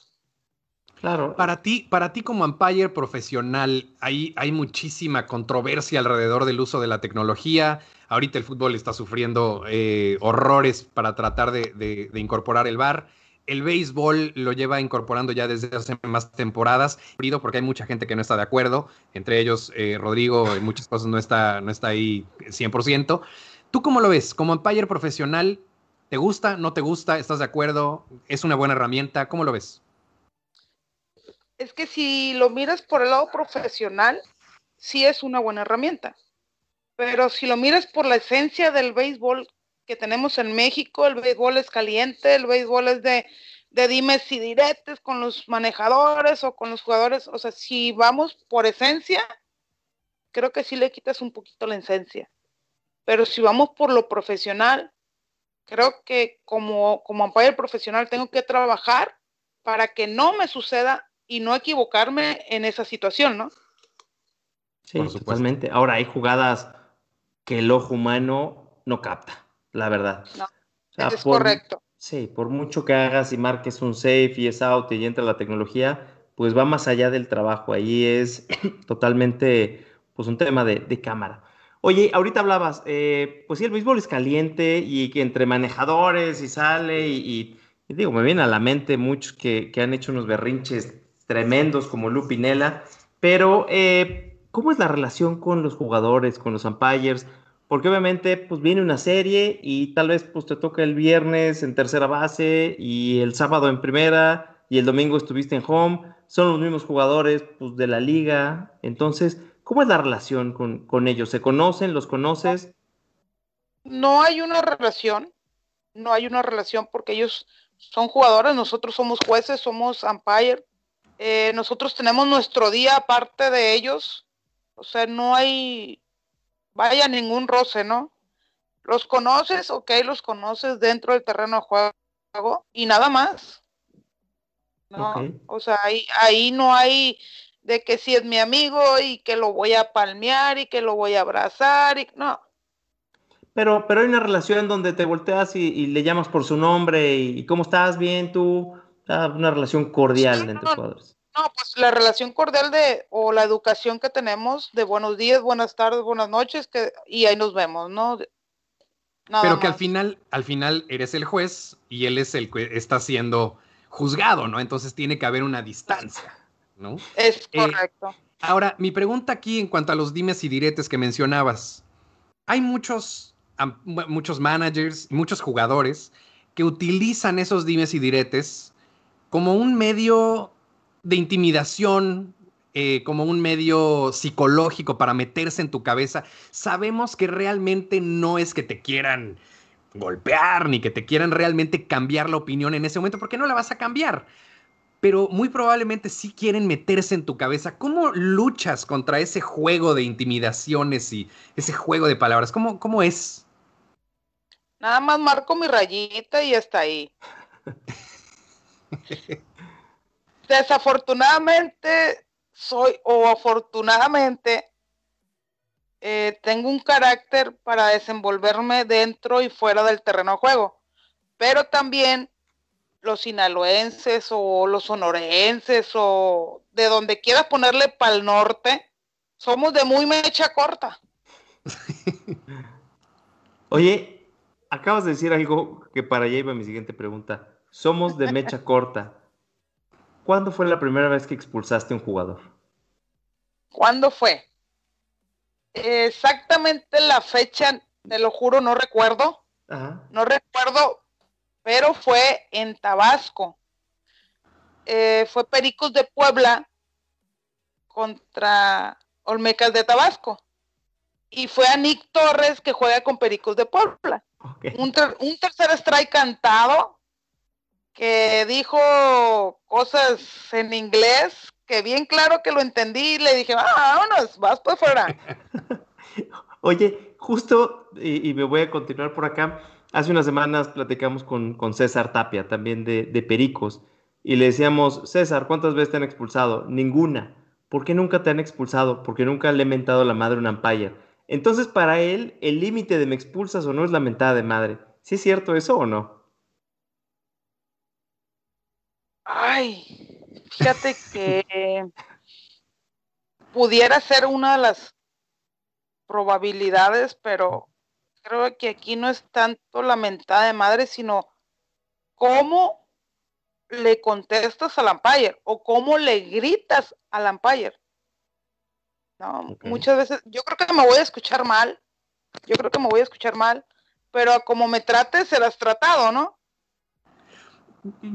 Claro. Para ti, para ti como umpire profesional, hay, hay muchísima controversia alrededor del uso de la tecnología. Ahorita el fútbol está sufriendo eh, horrores para tratar de, incorporar el VAR. El béisbol lo lleva incorporando ya desde hace más temporadas, porque hay mucha gente que no está de acuerdo, entre ellos eh, Rodrigo en muchas cosas no está, no está ahí 100%. ¿Tú cómo lo ves? Como umpire profesional, ¿te gusta? ¿No te gusta? ¿Estás de acuerdo? ¿Es una buena herramienta? ¿Cómo lo ves? es que si lo miras por el lado profesional, sí es una buena herramienta. Pero si lo miras por la esencia del béisbol que tenemos en México, el béisbol es caliente, el béisbol es de, de dimes y diretes con los manejadores o con los jugadores. O sea, si vamos por esencia, creo que sí le quitas un poquito la esencia. Pero si vamos por lo profesional, creo que como, como umpire profesional tengo que trabajar para que no me suceda y no equivocarme en esa situación, ¿no? Sí, totalmente. Ahora hay jugadas que el ojo humano no capta, la verdad. No, es correcto. Sí, por mucho que hagas y marques un safe y es out y entra la tecnología, pues va más allá del trabajo. Ahí es totalmente pues un tema de, cámara. Oye, ahorita hablabas, eh, pues sí, el béisbol es caliente y que entre manejadores y sale y, digo, me viene a la mente muchos que, han hecho unos berrinches tremendos como Lupinela, pero eh, ¿cómo es la relación con los jugadores, con los umpires? Porque obviamente pues viene una serie y tal vez pues te toca el viernes en tercera base y el sábado en primera y el domingo estuviste en home, son los mismos jugadores pues de la liga, entonces, ¿cómo es la relación con, con ellos? ¿Se conocen? ¿Los conoces? No hay una relación, no hay una relación porque ellos son jugadores, nosotros somos jueces, somos umpire, eh, nosotros tenemos nuestro día aparte de ellos, o sea, no hay, vaya ningún roce, ¿no? Los conoces, ok, los conoces dentro del terreno de juego y nada más. No, o sea, ahí, ahí no hay de que si es mi amigo y que lo voy a palmear y que lo voy a abrazar y no. Pero, pero hay una relación donde te volteas y, le llamas por su nombre y, cómo estás, bien, tú, ah, una relación cordial entre jugadores. No, pues la relación cordial de, o la educación que tenemos de buenos días, buenas tardes, buenas noches, que, y ahí nos vemos, ¿no? Pero que al final, al final eres el juez y él es el que está siendo juzgado, ¿no? Entonces tiene que haber una distancia, ¿no? Es eh, correcto. ahora, mi pregunta aquí en cuanto a los dimes y diretes que mencionabas. Hay muchos, muchos managers muchos jugadores que utilizan esos dimes y diretes como un medio de intimidación eh, como un medio psicológico para meterse en tu cabeza, sabemos que realmente no es que te quieran golpear ni que te quieran realmente cambiar la opinión en ese momento, porque no la vas a cambiar. Pero muy probablemente sí quieren meterse en tu cabeza. ¿Cómo luchas contra ese juego de intimidaciones y ese juego de palabras? ¿Cómo, cómo es? Nada más marco mi rayita y está ahí. desafortunadamente soy, o afortunadamente, eh, tengo un carácter para desenvolverme dentro y fuera del terreno de juego. Pero también los sinaloenses o los sonorenses o de donde quieras ponerle pa'l norte, somos de muy mecha corta. Oye, acabas de decir algo que para allá iba mi siguiente pregunta. Somos de mecha corta. ¿Cuándo fue la primera vez que expulsaste a un jugador? ¿Cuándo fue? Exactamente la fecha, te lo juro, no recuerdo. No recuerdo, pero fue en Tabasco. Eh, fue Pericos de Puebla contra Olmecas de Tabasco. Y fue a Nick Torres que juega con Pericos de Puebla. Un, un tercer strike cantado que dijo cosas en inglés que bien claro que lo entendí y le dije, ah, vámonos, vas por fuera. Oye, justo, y, me voy a continuar por acá, hace unas semanas platicamos con, César Tapia, también de, de, Pericos, y le decíamos, César, ¿cuántas veces te han expulsado? Ninguna. ¿Por qué nunca te han expulsado? Porque nunca le he mentado la madre a un umpire. Entonces, para él, el límite de me expulsas o no es la mentada de madre. ¿Sí es cierto eso o no? Ay, fíjate que pudiera ser una de las probabilidades, pero creo que aquí no es tanto la mentada de madre, sino cómo le contestas al umpire o cómo le gritas al umpire. No, muchas veces, yo creo que me voy a escuchar mal, yo creo que me voy a escuchar mal, pero como me trates, serás tratado, ¿no?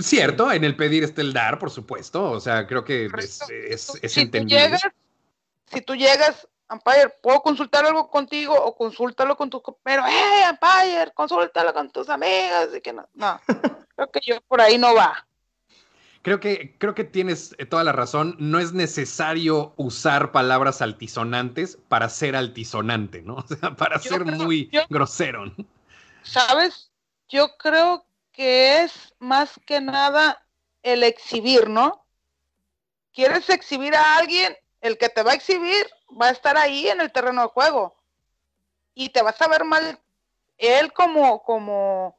Cierto, en el pedir está el dar, por supuesto. O sea, creo que es, es, si entendible. Tú llegas, si tú llegas, Empire, ¿puedo consultar algo contigo o consúltalo con tus pero hey, Empire, consúltalo con tus amigas y que no, no, creo que yo por ahí no va. Creo que, creo que tienes eh, toda la razón. No es necesario usar palabras altisonantes para ser altisonante, ¿no? O sea, para ser muy grosero. ¿Sabes? Yo creo que es más que nada el exhibir, ¿no? ¿Quieres exhibir a alguien? El que te va a exhibir va a estar ahí en el terreno de juego. Y te vas a ver mal él como, como,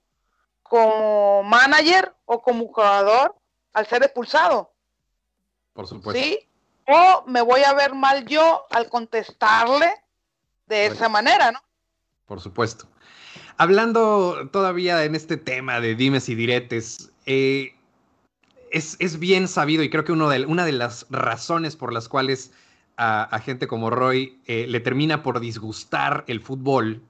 como manager o como jugador al ser expulsado. Por supuesto. ¿Sí? O me voy a ver mal yo al contestarle de esa manera, ¿no? Por supuesto. Hablando todavía en este tema de dimes y diretes, eh, es, bien sabido y creo que uno de, una de las razones por las cuales a, gente como Roy eh, le termina por disgustar el fútbol,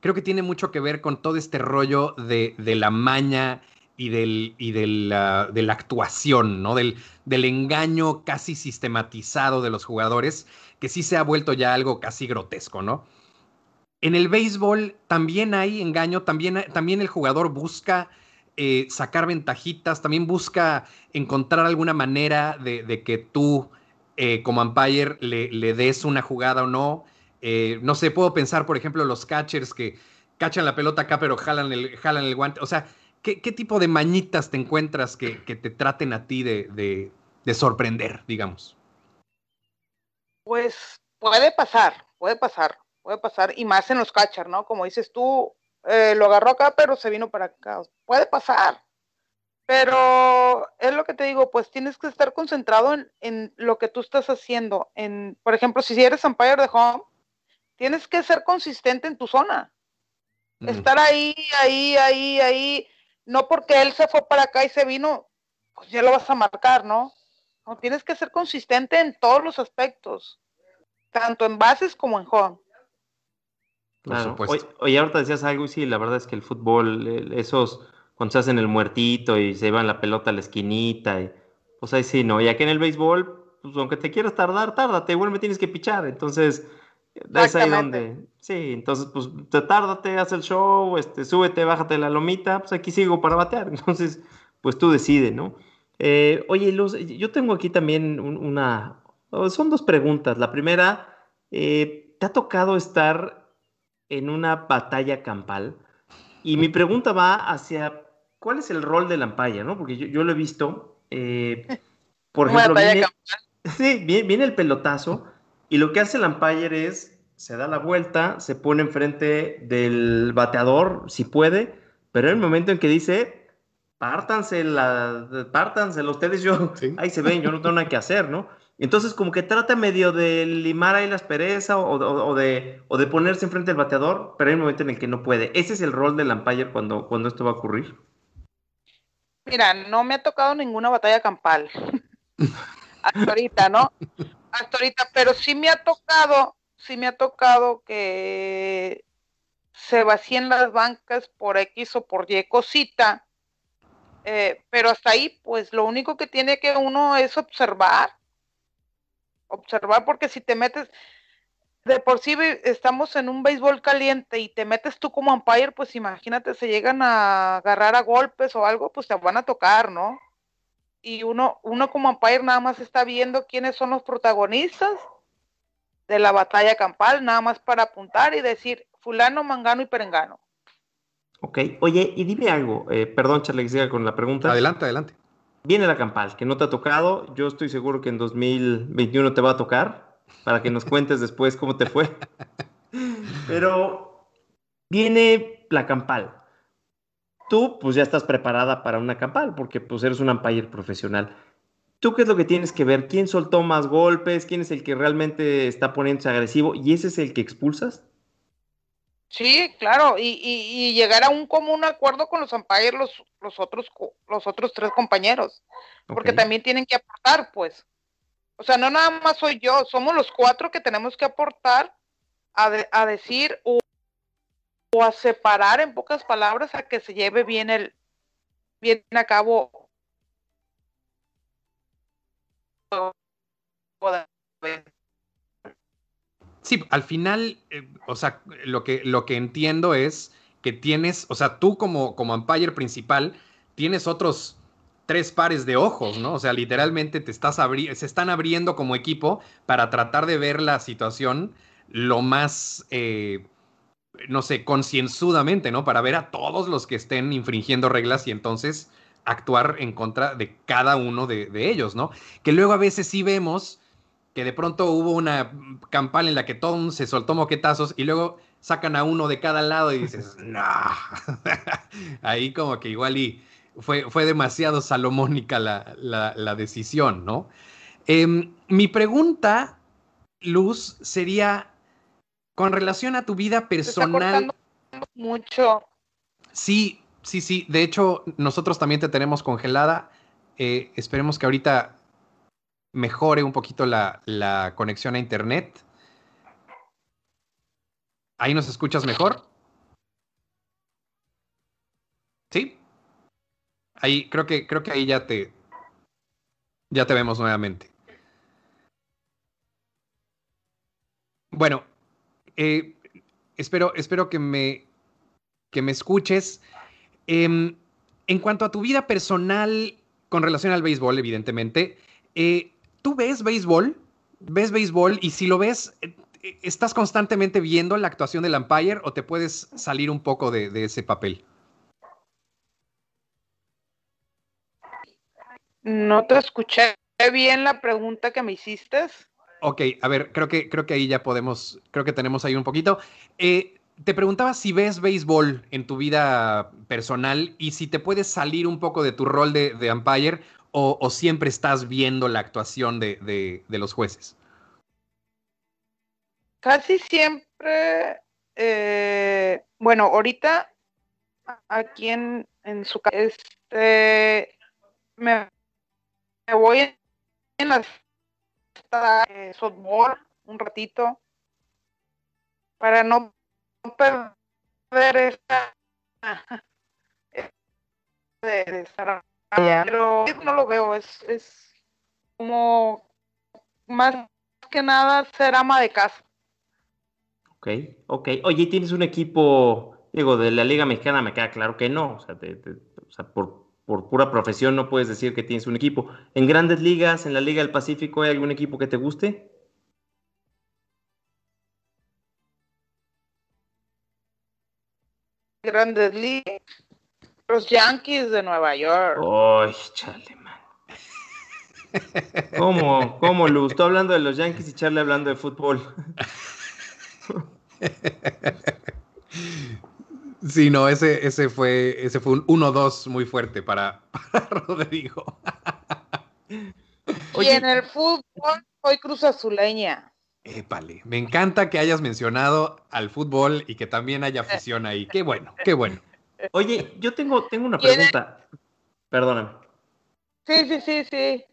creo que tiene mucho que ver con todo este rollo de, la maña y, del, y de la actuación, ¿no? Del, del engaño casi sistematizado de los jugadores, que sí se ha vuelto ya algo casi grotesco, ¿no? En el béisbol también hay engaño, también, también el jugador busca eh, sacar ventajitas, también busca encontrar alguna manera de, que tú, eh, como umpire, le, des una jugada o no. Eh, no sé, puedo pensar, por ejemplo, los catchers que cachan la pelota acá, pero jalan el, jalan el guante. O sea, ¿qué, tipo de mañitas te encuentras que, te traten a ti de, de sorprender, digamos? Pues puede pasar, puede pasar, puede pasar, y más en los catchers, ¿no? Como dices tú, eh, lo agarró acá, pero se vino para acá. Puede pasar. Pero es lo que te digo, pues tienes que estar concentrado en, lo que tú estás haciendo. En, por ejemplo, si eres umpire de home, tienes que ser consistente en tu zona. Mm. Estar ahí, ahí, ahí, ahí. No porque él se fue para acá y se vino, pues ya lo vas a marcar, ¿no? No, tienes que ser consistente en todos los aspectos, tanto en bases como en home. Claro. Oye, ahorita decías algo y sí, la verdad es que el fútbol, esos, cuando se hacen el muertito y se llevan la pelota a la esquinita, y, pues ahí sí, ¿no? Y aquí en el béisbol, pues aunque te quieras tardar, tárdate, igual me tienes que pichar, entonces, es ahí donde, sí, entonces, pues te tárdate, haz el show, este, súbete, bájate la lomita, pues aquí sigo para batear, entonces, pues tú decides, ¿no? Eh, oye, Luz, yo tengo aquí también una, son dos preguntas. La primera, eh, ¿te ha tocado estar en una batalla campal. Y mi pregunta va hacia cuál es el rol del ampaya, ¿no? Porque yo, lo he visto. Eh, por ejemplo, viene, sí, viene, el pelotazo y lo que hace el umpire es se da la vuelta, se pone enfrente del bateador, si puede, pero en el momento en que dice, pártanse, la, pártanse ustedes, yo, ahí se ven, yo no tengo nada que hacer, ¿no? Entonces, como que trata medio de limar ahí las perezas o, de, o de ponerse enfrente del bateador, pero hay un momento en el que no puede. ¿Ese es el rol del umpire cuando, cuando esto va a ocurrir? Mira, no me ha tocado ninguna batalla campal. Hasta ahorita, ¿no? Hasta ahorita, pero sí me ha tocado, sí me ha tocado que se vacíen las bancas por X o por Y cosita. Eh, pero hasta ahí, pues lo único que tiene que uno es observar observar, porque si te metes, de por sí estamos en un béisbol caliente y te metes tú como umpire, pues imagínate, se llegan a agarrar a golpes o algo, pues te van a tocar, ¿no? Y uno, uno como umpire nada más está viendo quiénes son los protagonistas de la batalla campal, nada más para apuntar y decir fulano, mangano y perengano. Ok, oye, y dime algo, eh, perdón Charlie, siga con la pregunta. Adelante, adelante. Viene la campal, que no te ha tocado. Yo estoy seguro que en 2021 te va a tocar, para que nos cuentes después cómo te fue. Pero viene la campal. Tú, pues ya estás preparada para una campal, porque pues eres un umpire profesional. ¿Tú qué es lo que tienes que ver? ¿Quién soltó más golpes? ¿Quién es el que realmente está poniéndose agresivo? ¿Y ese es el que expulsas? Sí, claro, y, llegar a un común acuerdo con los umpires, los, los, otros, los otros tres compañeros, porque también tienen que aportar, pues. O sea, no nada más soy yo, somos los cuatro que tenemos que aportar a, decir o, a separar, en pocas palabras, a que se lleve bien el, bien a cabo Sí, al final, eh, o sea, lo que, lo que entiendo es que tienes, o sea, tú como, como umpire principal, tienes otros tres pares de ojos, ¿no? O sea, literalmente te estás se están abriendo como equipo para tratar de ver la situación lo más, eh, no sé, concienzudamente, ¿no? Para ver a todos los que estén infringiendo reglas y entonces actuar en contra de cada uno de, de ellos, ¿no? Que luego a veces sí vemos que de pronto hubo una campal en la que todo se soltó moquetazos y luego sacan a uno de cada lado y dices, no. Ahí como que igual y fue, fue demasiado salomónica la, decisión, ¿no? Em, mi pregunta, Luz, sería con relación a tu vida personal. mucho. Sí, sí, sí. De hecho, nosotros también te tenemos congelada. Eh, esperemos que ahorita mejore un poquito la, conexión a internet. ¿Ahí nos escuchas mejor? ¿Sí? Ahí, creo que, creo que ahí ya te, ya te vemos nuevamente. Bueno, eh, espero, espero que me, que me escuches. Em, en cuanto a tu vida personal con relación al béisbol, evidentemente, eh, ¿tú ves béisbol? ¿Ves béisbol? Y si lo ves, eh, ¿estás constantemente viendo la actuación del umpire o te puedes salir un poco de, ese papel? No te escuché bien la pregunta que me hiciste. Ok, a ver, creo que, creo que ahí ya podemos, creo que tenemos ahí un poquito. Eh, te preguntaba si ves béisbol en tu vida personal y si te puedes salir un poco de tu rol de, de umpire o, siempre estás viendo la actuación de, los jueces. Casi siempre, eh, bueno, ahorita aquí en, en su casa, este, me, voy en la de softball un ratito para no perder esta de, estar pero no lo veo, es, es como más que nada ser ama de casa. Ok, ok. Oye, ¿tienes un equipo, digo, de la Liga Mexicana? Me queda claro que no, o sea, o sea por, por pura profesión no puedes decir que tienes un equipo. ¿En grandes ligas, en la Liga del Pacífico, hay algún equipo que te guste? Grandes ligas. Los Yankees de Nueva York. Ay, chale, man. ¿Cómo, ¿Cómo, Luz? Tú hablando de los Yankees y Charlie hablando de fútbol. Sí, no, ese, ese fue, ese fue un 1-2 muy fuerte para, Rodrigo. Y en el fútbol soy Cruz Azuleña. Épale, me encanta que hayas mencionado al fútbol y que también haya afición ahí. Qué bueno, qué bueno. Oye, yo tengo, tengo una pregunta. Perdóname. Sí, sí, sí, sí.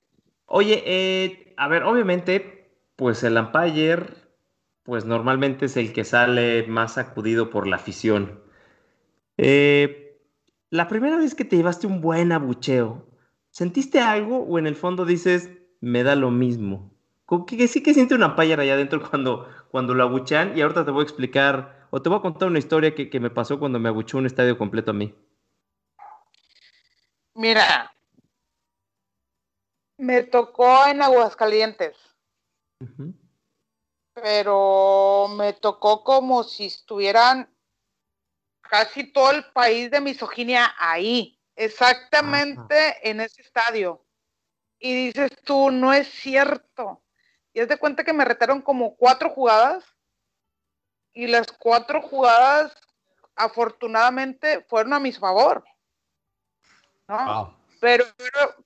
Oye, eh, a ver, obviamente, pues el umpire, pues normalmente es el que sale más sacudido por la afición. Eh, la primera vez que te llevaste un buen abucheo, ¿sentiste algo o en el fondo dices, me da lo mismo? ¿Qué, sí que siente un umpire allá adentro cuando, cuando lo abuchean? Y ahorita te voy a explicar o te voy a contar una historia que, me pasó cuando me abuchó un estadio completo a mí. Mira, me tocó en Aguascalientes. Pero me tocó como si estuvieran casi todo el país de misoginia ahí, exactamente en ese estadio. Y dices tú, no es cierto. Y es de cuenta que me retaron como cuatro jugadas y las cuatro jugadas afortunadamente fueron a mi favor. ¿no? Pero,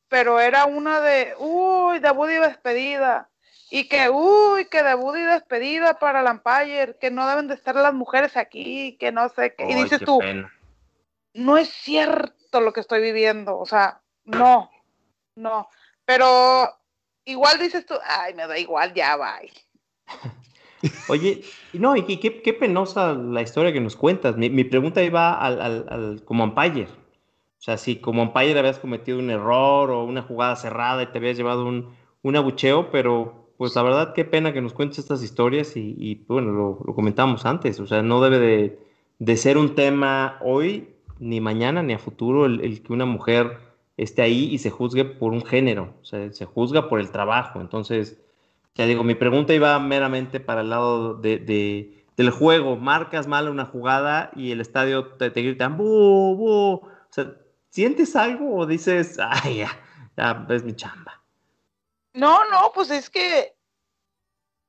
pero, era una de, uy, debut y despedida. Y que, uy, que debut y despedida para Empire, que no deben de estar las mujeres aquí, que no sé qué. y dices tú, no es cierto lo que estoy viviendo, o sea, no, no. Pero igual dices tú, ay, me da igual, ya, bye. Oye, no, y qué, qué, penosa la historia que nos cuentas. Mi, pregunta iba al, al, como umpire. O sea, si como umpire habías cometido un error o una jugada cerrada y te habías llevado un, un abucheo, pero pues la verdad qué pena que nos cuentes estas historias y, bueno, lo, lo, comentamos antes. O sea, no debe de, de, ser un tema hoy, ni mañana, ni a futuro, el, el, que una mujer esté ahí y se juzgue por un género. O sea, se juzga por el trabajo. Entonces ya digo, mi pregunta iba meramente para el lado de, del juego. Marcas mal una jugada y el estadio te, te gritan ¡bu, bu! O sea, ¿sientes algo o dices, ay, ya, ya es mi chamba? No, no, pues es que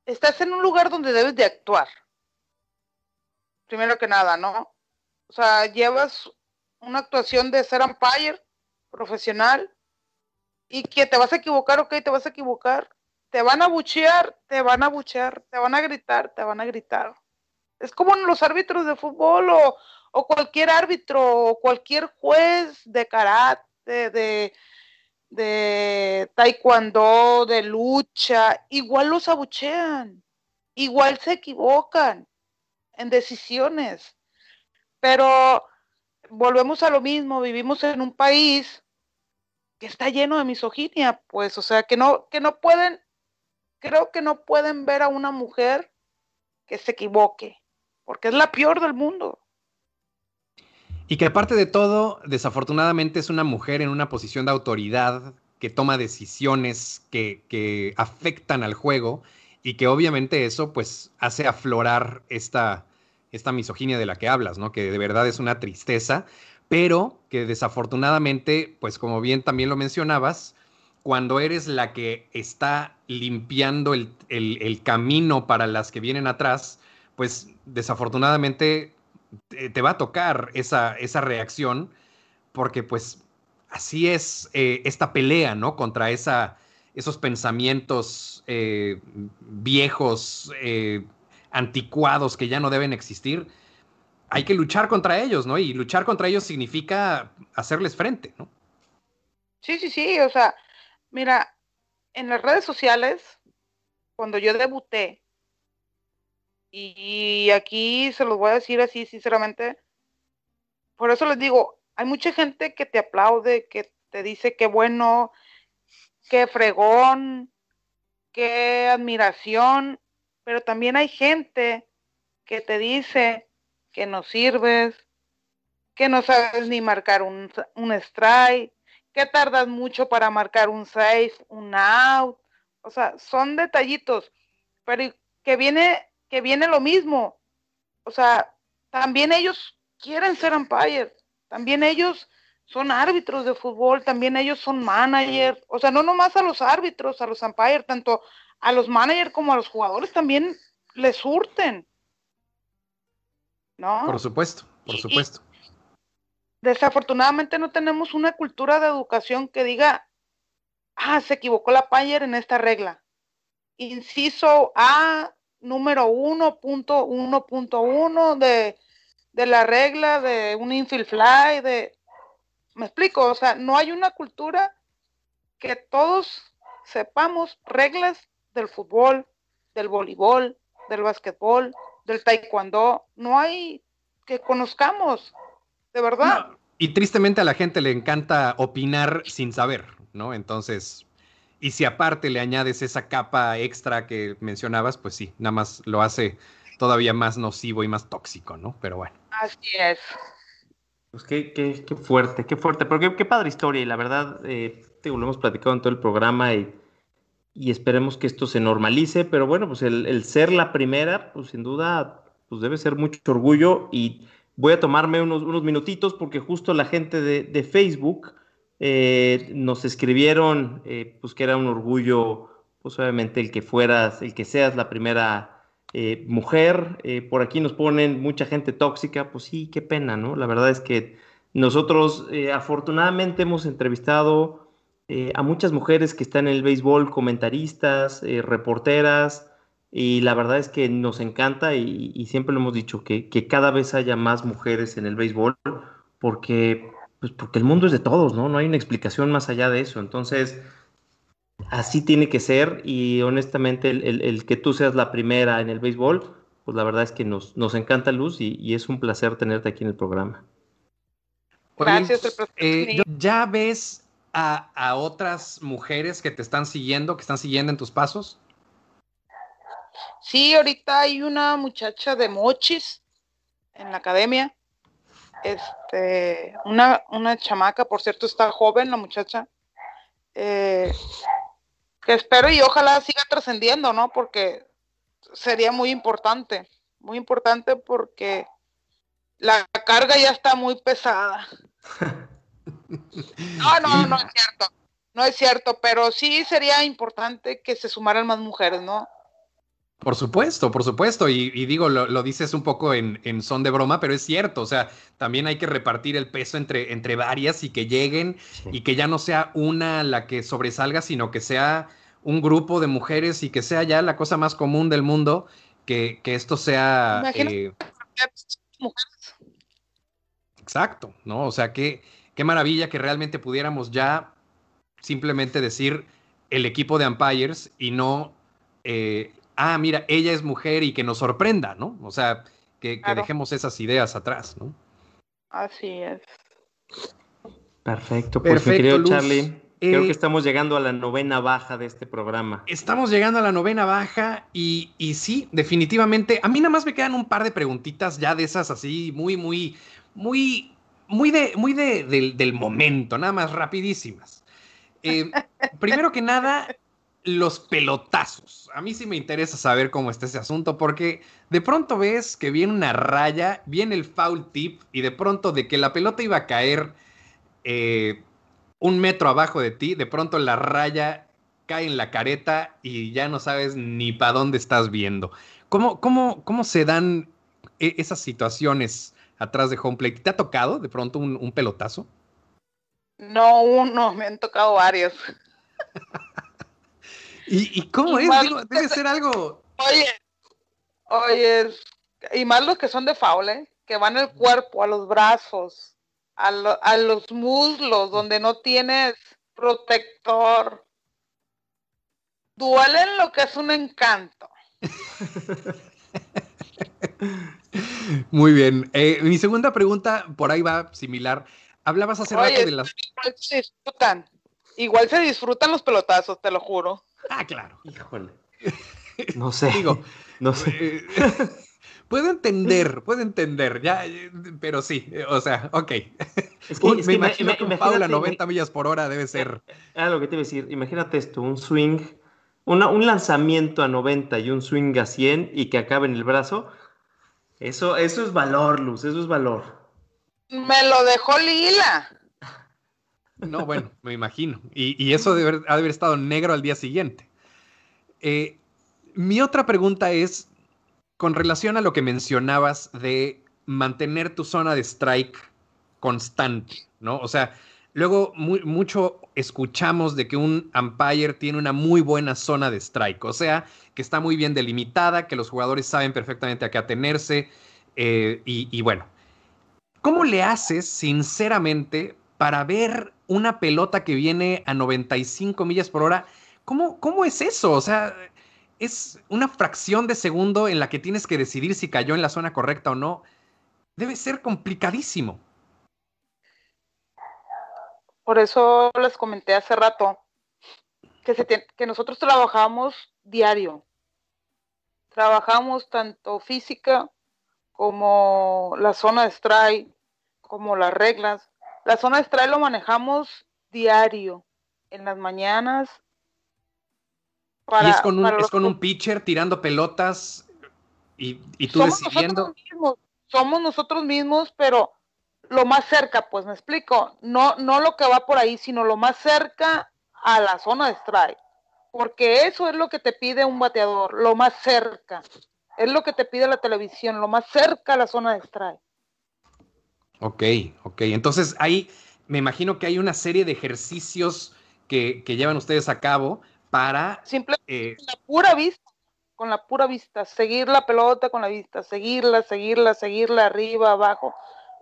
estás en un lugar donde debes de actuar. primero que nada, ¿no? O sea, llevas una actuación de ser umpire profesional y que te vas a equivocar, ok, te vas a equivocar. Te van a buchear, te van a buchear, te van a gritar, te van a gritar. Es como los árbitros de fútbol o, o cualquier árbitro o cualquier juez de karate, de, de taekwondo, de lucha, igual los abuchean, igual se equivocan en decisiones. Pero volvemos a lo mismo, vivimos en un país que está lleno de misoginia, pues, o sea, que no, que no pueden, creo que no pueden ver a una mujer que se equivoque, porque es la peor del mundo. Y que aparte de todo, desafortunadamente es una mujer en una posición de autoridad que toma decisiones que, que afectan al juego y que obviamente eso pues hace aflorar esta, esta misoginia de la que hablas, ¿no? Que de verdad es una tristeza, pero que desafortunadamente, pues como bien también lo mencionabas, cuando eres la que está limpiando el, el camino para las que vienen atrás, pues desafortunadamente te, va a tocar esa, esa reacción, porque pues así es eh, esta pelea, ¿no? Contra esa, esos pensamientos eh, viejos, eh, anticuados que ya no deben existir. Hay que luchar contra ellos, ¿no? Y luchar contra ellos significa hacerles frente, ¿no? Sí, sí, sí. O sea, mira, en las redes sociales, cuando yo debuté, y aquí se los voy a decir así, sinceramente. Por eso les digo, hay mucha gente que te aplaude, que te dice qué bueno, qué fregón, qué admiración, pero también hay gente que te dice que no sirves, que no sabes ni marcar un, un strike, que tardas mucho para marcar un safe, un out. O sea, son detallitos, pero que viene que viene lo mismo. O sea, también ellos quieren ser umpires, también ellos son árbitros de fútbol, también ellos son managers, o sea, no nomás a los árbitros, a los umpires, tanto a los managers como a los jugadores también les surten. ¿No? Por supuesto, por supuesto. Desafortunadamente no tenemos una cultura de educación que diga, ah, se equivocó la umpire en esta regla. Inciso A, número 1.1.1 de, de la regla de un infield fly, de... Me explico, o sea, no hay una cultura que todos sepamos reglas del fútbol, del voleibol, del básquetbol, del taekwondo, no hay que conozcamos, de verdad. y tristemente a la gente le encanta opinar sin saber, ¿no? Entonces, y si aparte le añades esa capa extra que mencionabas, pues sí, nada más lo hace todavía más nocivo y más tóxico, ¿no? Pero bueno. Así es. Pues qué, qué, qué fuerte, qué fuerte, pero qué, padre historia y la verdad, eh, lo hemos platicado en todo el programa y, y, esperemos que esto se normalice, pero bueno, pues el, el, ser la primera, pues sin duda, pues debe ser mucho orgullo y voy a tomarme unos, unos minutitos porque justo la gente de, de Facebook eh, nos escribieron eh, pues que era un orgullo, pues obviamente el que fueras, el que seas la primera eh, mujer. por aquí nos ponen mucha gente tóxica, pues sí, qué pena, ¿no? La verdad es que nosotros afortunadamente hemos entrevistado a muchas mujeres que están en el béisbol, comentaristas, reporteras, y la verdad es que nos encanta y, siempre lo hemos dicho, que, que cada vez haya más mujeres en el béisbol, porque pues porque el mundo es de todos, ¿no? No hay una explicación más allá de eso. Entonces, así tiene que ser y honestamente el, que tú seas la primera en el béisbol, pues la verdad es que nos, nos encanta Luz y, es un placer tenerte aquí en el programa. Gracias, eh, ¿Ya ves a, a, otras mujeres que te están siguiendo, que están siguiendo en tus pasos? Sí, ahorita hay una muchacha de Mochis en la academia este, una, una chamaca, por cierto, está joven la muchacha, eh, que espero y ojalá siga trascendiendo, ¿no? Porque sería muy importante, muy importante porque la carga ya está muy pesada. No, no, no es cierto, no es cierto, pero sí sería importante que se sumaran más mujeres, ¿no? Por supuesto, por supuesto. Y, digo, lo, dices un poco en, son de broma, pero es cierto. O sea, también hay que repartir el peso entre, entre varias y que lleguen y que ya no sea una la que sobresalga, sino que sea un grupo de mujeres y que sea ya la cosa más común del mundo que, esto sea... Eh, exacto, ¿no? O sea, qué, qué maravilla que realmente pudiéramos ya simplemente decir el equipo de umpires y no, eh, ah, mira, ella es mujer y que nos sorprenda, ¿no? O sea, que, dejemos esas ideas atrás, ¿no? Así es. Perfecto, pues Perfecto, Charlie. Creo que eh, estamos llegando a la novena baja de este programa. Estamos llegando a la novena baja y, sí, definitivamente. A mí nada más me quedan un par de preguntitas ya de esas así, muy, muy, muy, muy de, muy de, del, momento, nada más rapidísimas. Eh, primero que nada, los pelotazos. A mí sí me interesa saber cómo está ese asunto porque de pronto ves que viene una raya, viene el foul tip y de pronto de que la pelota iba a caer eh, un metro abajo de ti, de pronto la raya cae en la careta y ya no sabes ni para dónde estás viendo. ¿Cómo, cómo, cómo se dan e, esas situaciones atrás de home plate? ¿Te ha tocado de pronto un, pelotazo? No, uno, me han tocado varios. ¿Y, cómo es? debe ser algo. Oye, oye, y más los que son de faule, ¿eh? que van el cuerpo, a los brazos a, los muslos donde no tienes protector. Duelen lo que es un encanto. Muy bien. Eh, mi segunda pregunta por ahí va similar. Hablabas hace rato de las. Igual se disfrutan. Igual se disfrutan los pelotazos, te lo juro. Ah, claro. Híjole. No sé. Digo, no sé. Eh, Puedo entender, puedo entender, ya, pero sí, o sea, ok. me imagino que un foul a 90 millas por hora debe ser. Ah, lo que te iba a decir, imagínate esto, un swing, un lanzamiento a 90 y un swing a 100 y que acabe en el brazo. Eso, eso es valor, Luz, eso es valor. Me lo dejó lila. No, bueno, me imagino. Y, eso debe ha de haber estado negro al día siguiente. Eh, mi otra pregunta es, con relación a lo que mencionabas de mantener tu zona de strike constante, ¿no? O sea, luego mucho escuchamos de que un umpire tiene una muy buena zona de strike, o sea, que está muy bien delimitada, que los jugadores saben perfectamente a qué atenerse, eh, y, bueno, ¿cómo le haces, sinceramente, para ver una pelota que viene a 95 millas por hora? ¿Cómo, cómo es eso? O sea, es una fracción de segundo en la que tienes que decidir si cayó en la zona correcta o no. Debe ser complicadísimo. Por eso les comenté hace rato que, que nosotros trabajamos diario. Trabajamos tanto física como la zona de strike, como las reglas. La zona de strike manejamos diario, en las mañanas, y es con un, es con un pitcher tirando pelotas y, tú decidiendo. somos nosotros mismos, pero lo más cerca, pues me explico. No, no lo que va por ahí, sino lo más cerca a la zona de strike. Porque eso es lo que te pide un bateador, lo más cerca. Es lo que te pide la televisión, lo más cerca a la zona de strike. Ok, ok. Entonces ahí me imagino que hay una serie de ejercicios que, que llevan ustedes a cabo para... Simplemente eh, con la pura vista, con la pura vista, seguir la pelota con la vista, seguirla, seguirla, seguirla arriba, abajo,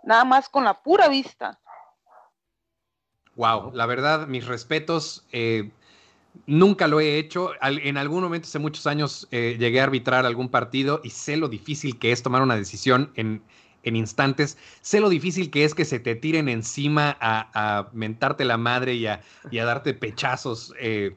nada más con la pura vista. Wow, la verdad, mis respetos. Eh, nunca lo he hecho. en algún momento, hace muchos años, eh, llegué a arbitrar algún partido y sé lo difícil que es tomar una decisión en, en instantes. Sé lo difícil que es que se te tiren encima a, mentarte la madre y a, darte pechazos eh,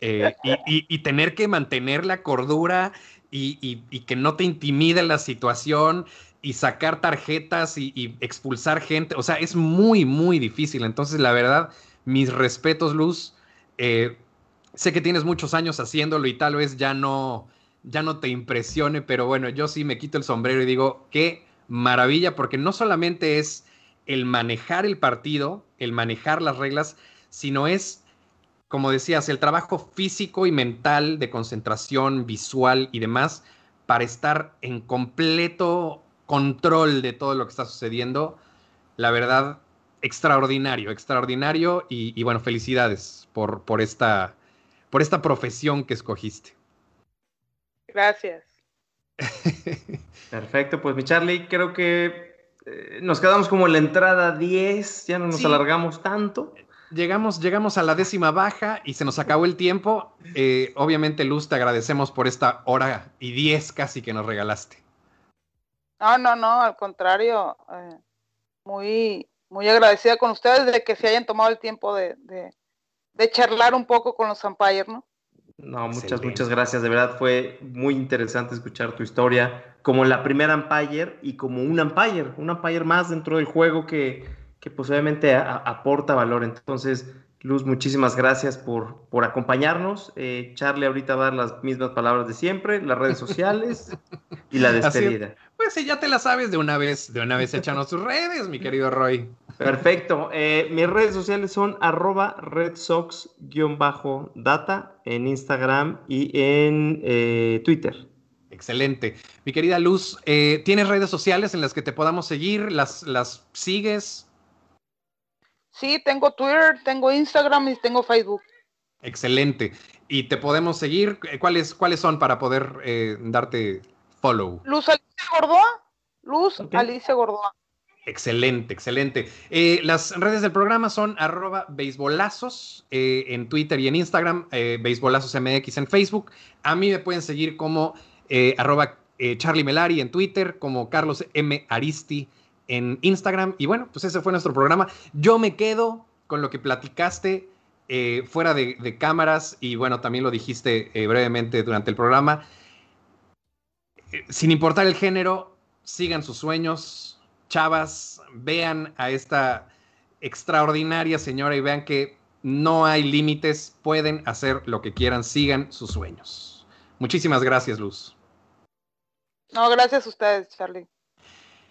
eh, y, tener que mantener la cordura y, que no te intimide la situación y sacar tarjetas y, expulsar gente. O sea, es muy, muy difícil. Entonces, la verdad, mis respetos, Luz. Eh, sé que tienes muchos años haciéndolo y tal vez ya no, ya no te impresione, pero bueno, yo sí me quito el sombrero y digo, que maravilla porque no solamente es el manejar el partido, el manejar las reglas, sino es como decías, el trabajo físico y mental de concentración visual y demás para estar en completo control de todo lo que está sucediendo, la verdad, extraordinario, extraordinario y, bueno, felicidades por, por, esta, por esta profesión que escogiste. Gracias. Perfecto, pues mi Charlie, creo que eh, nos quedamos como en la entrada 10, ya no nos alargamos tanto. Llegamos, llegamos a la décima baja y se nos acabó el tiempo. Eh, obviamente, Luz, te agradecemos por esta hora y diez casi que nos regalaste. No, no, no, al contrario, eh, muy, muy agradecida con ustedes de que se hayan tomado el tiempo de, de, charlar un poco con los umpires, ¿no? No, muchas, muchas gracias. De verdad fue muy interesante escuchar tu historia como la primera umpire y como un umpire, un umpire más dentro del juego que, que pues obviamente aporta valor. Entonces, Luz, muchísimas gracias por, por acompañarnos. Eh, Charlie ahorita va a dar las mismas palabras de siempre, las redes sociales y la despedida. Pues sí, ya te la sabes de una vez, de una vez échanos tus redes, mi querido Roy. Perfecto. Eh, mis redes sociales son arroba redsox-data en Instagram y en eh, Twitter. Excelente. Mi querida Luz, ¿tienes redes sociales en las que te podamos seguir? ¿Las, las sigues? Sí, tengo Twitter, tengo Instagram y tengo Facebook. Excelente. ¿Y te podemos seguir? ¿Cuáles, cuáles son para poder eh, darte follow? Luz Alicia Gordoa. Luz Alicia Gordoa. Excelente, excelente. Eh, las redes del programa son arroba beisbolazos eh, en Twitter y en Instagram, beisbolazos MX en Facebook. A mí me pueden seguir como arroba Charlie Melari en Twitter, como Carlos M. Aristi en Instagram. Y bueno, pues ese fue nuestro programa. Yo me quedo con lo que platicaste eh, fuera de, cámaras y bueno, también lo dijiste eh, brevemente durante el programa. Sin importar el género, sigan sus sueños, chavas, vean a esta extraordinaria señora y vean que no hay límites, pueden hacer lo que quieran, sigan sus sueños. Muchísimas gracias, Luz. No, gracias a ustedes, Charlie.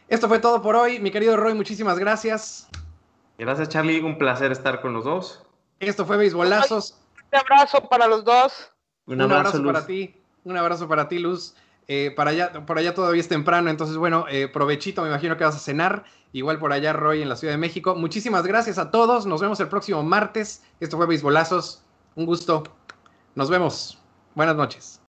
Esto fue todo por hoy. Mi querido Roy, muchísimas gracias. Gracias, Charlie. Un placer estar con los dos. Esto fue Beisbolazos. Un abrazo para los dos. Un abrazo, para ti. Un abrazo para ti, Luz. Eh, para allá, por allá todavía es temprano, entonces bueno, eh, provechito, me imagino que vas a cenar. Igual por allá, Roy, en la Ciudad de México. Muchísimas gracias a todos. Nos vemos el próximo martes. Esto fue Beisbolazos. Un gusto. Nos vemos. Buenas noches.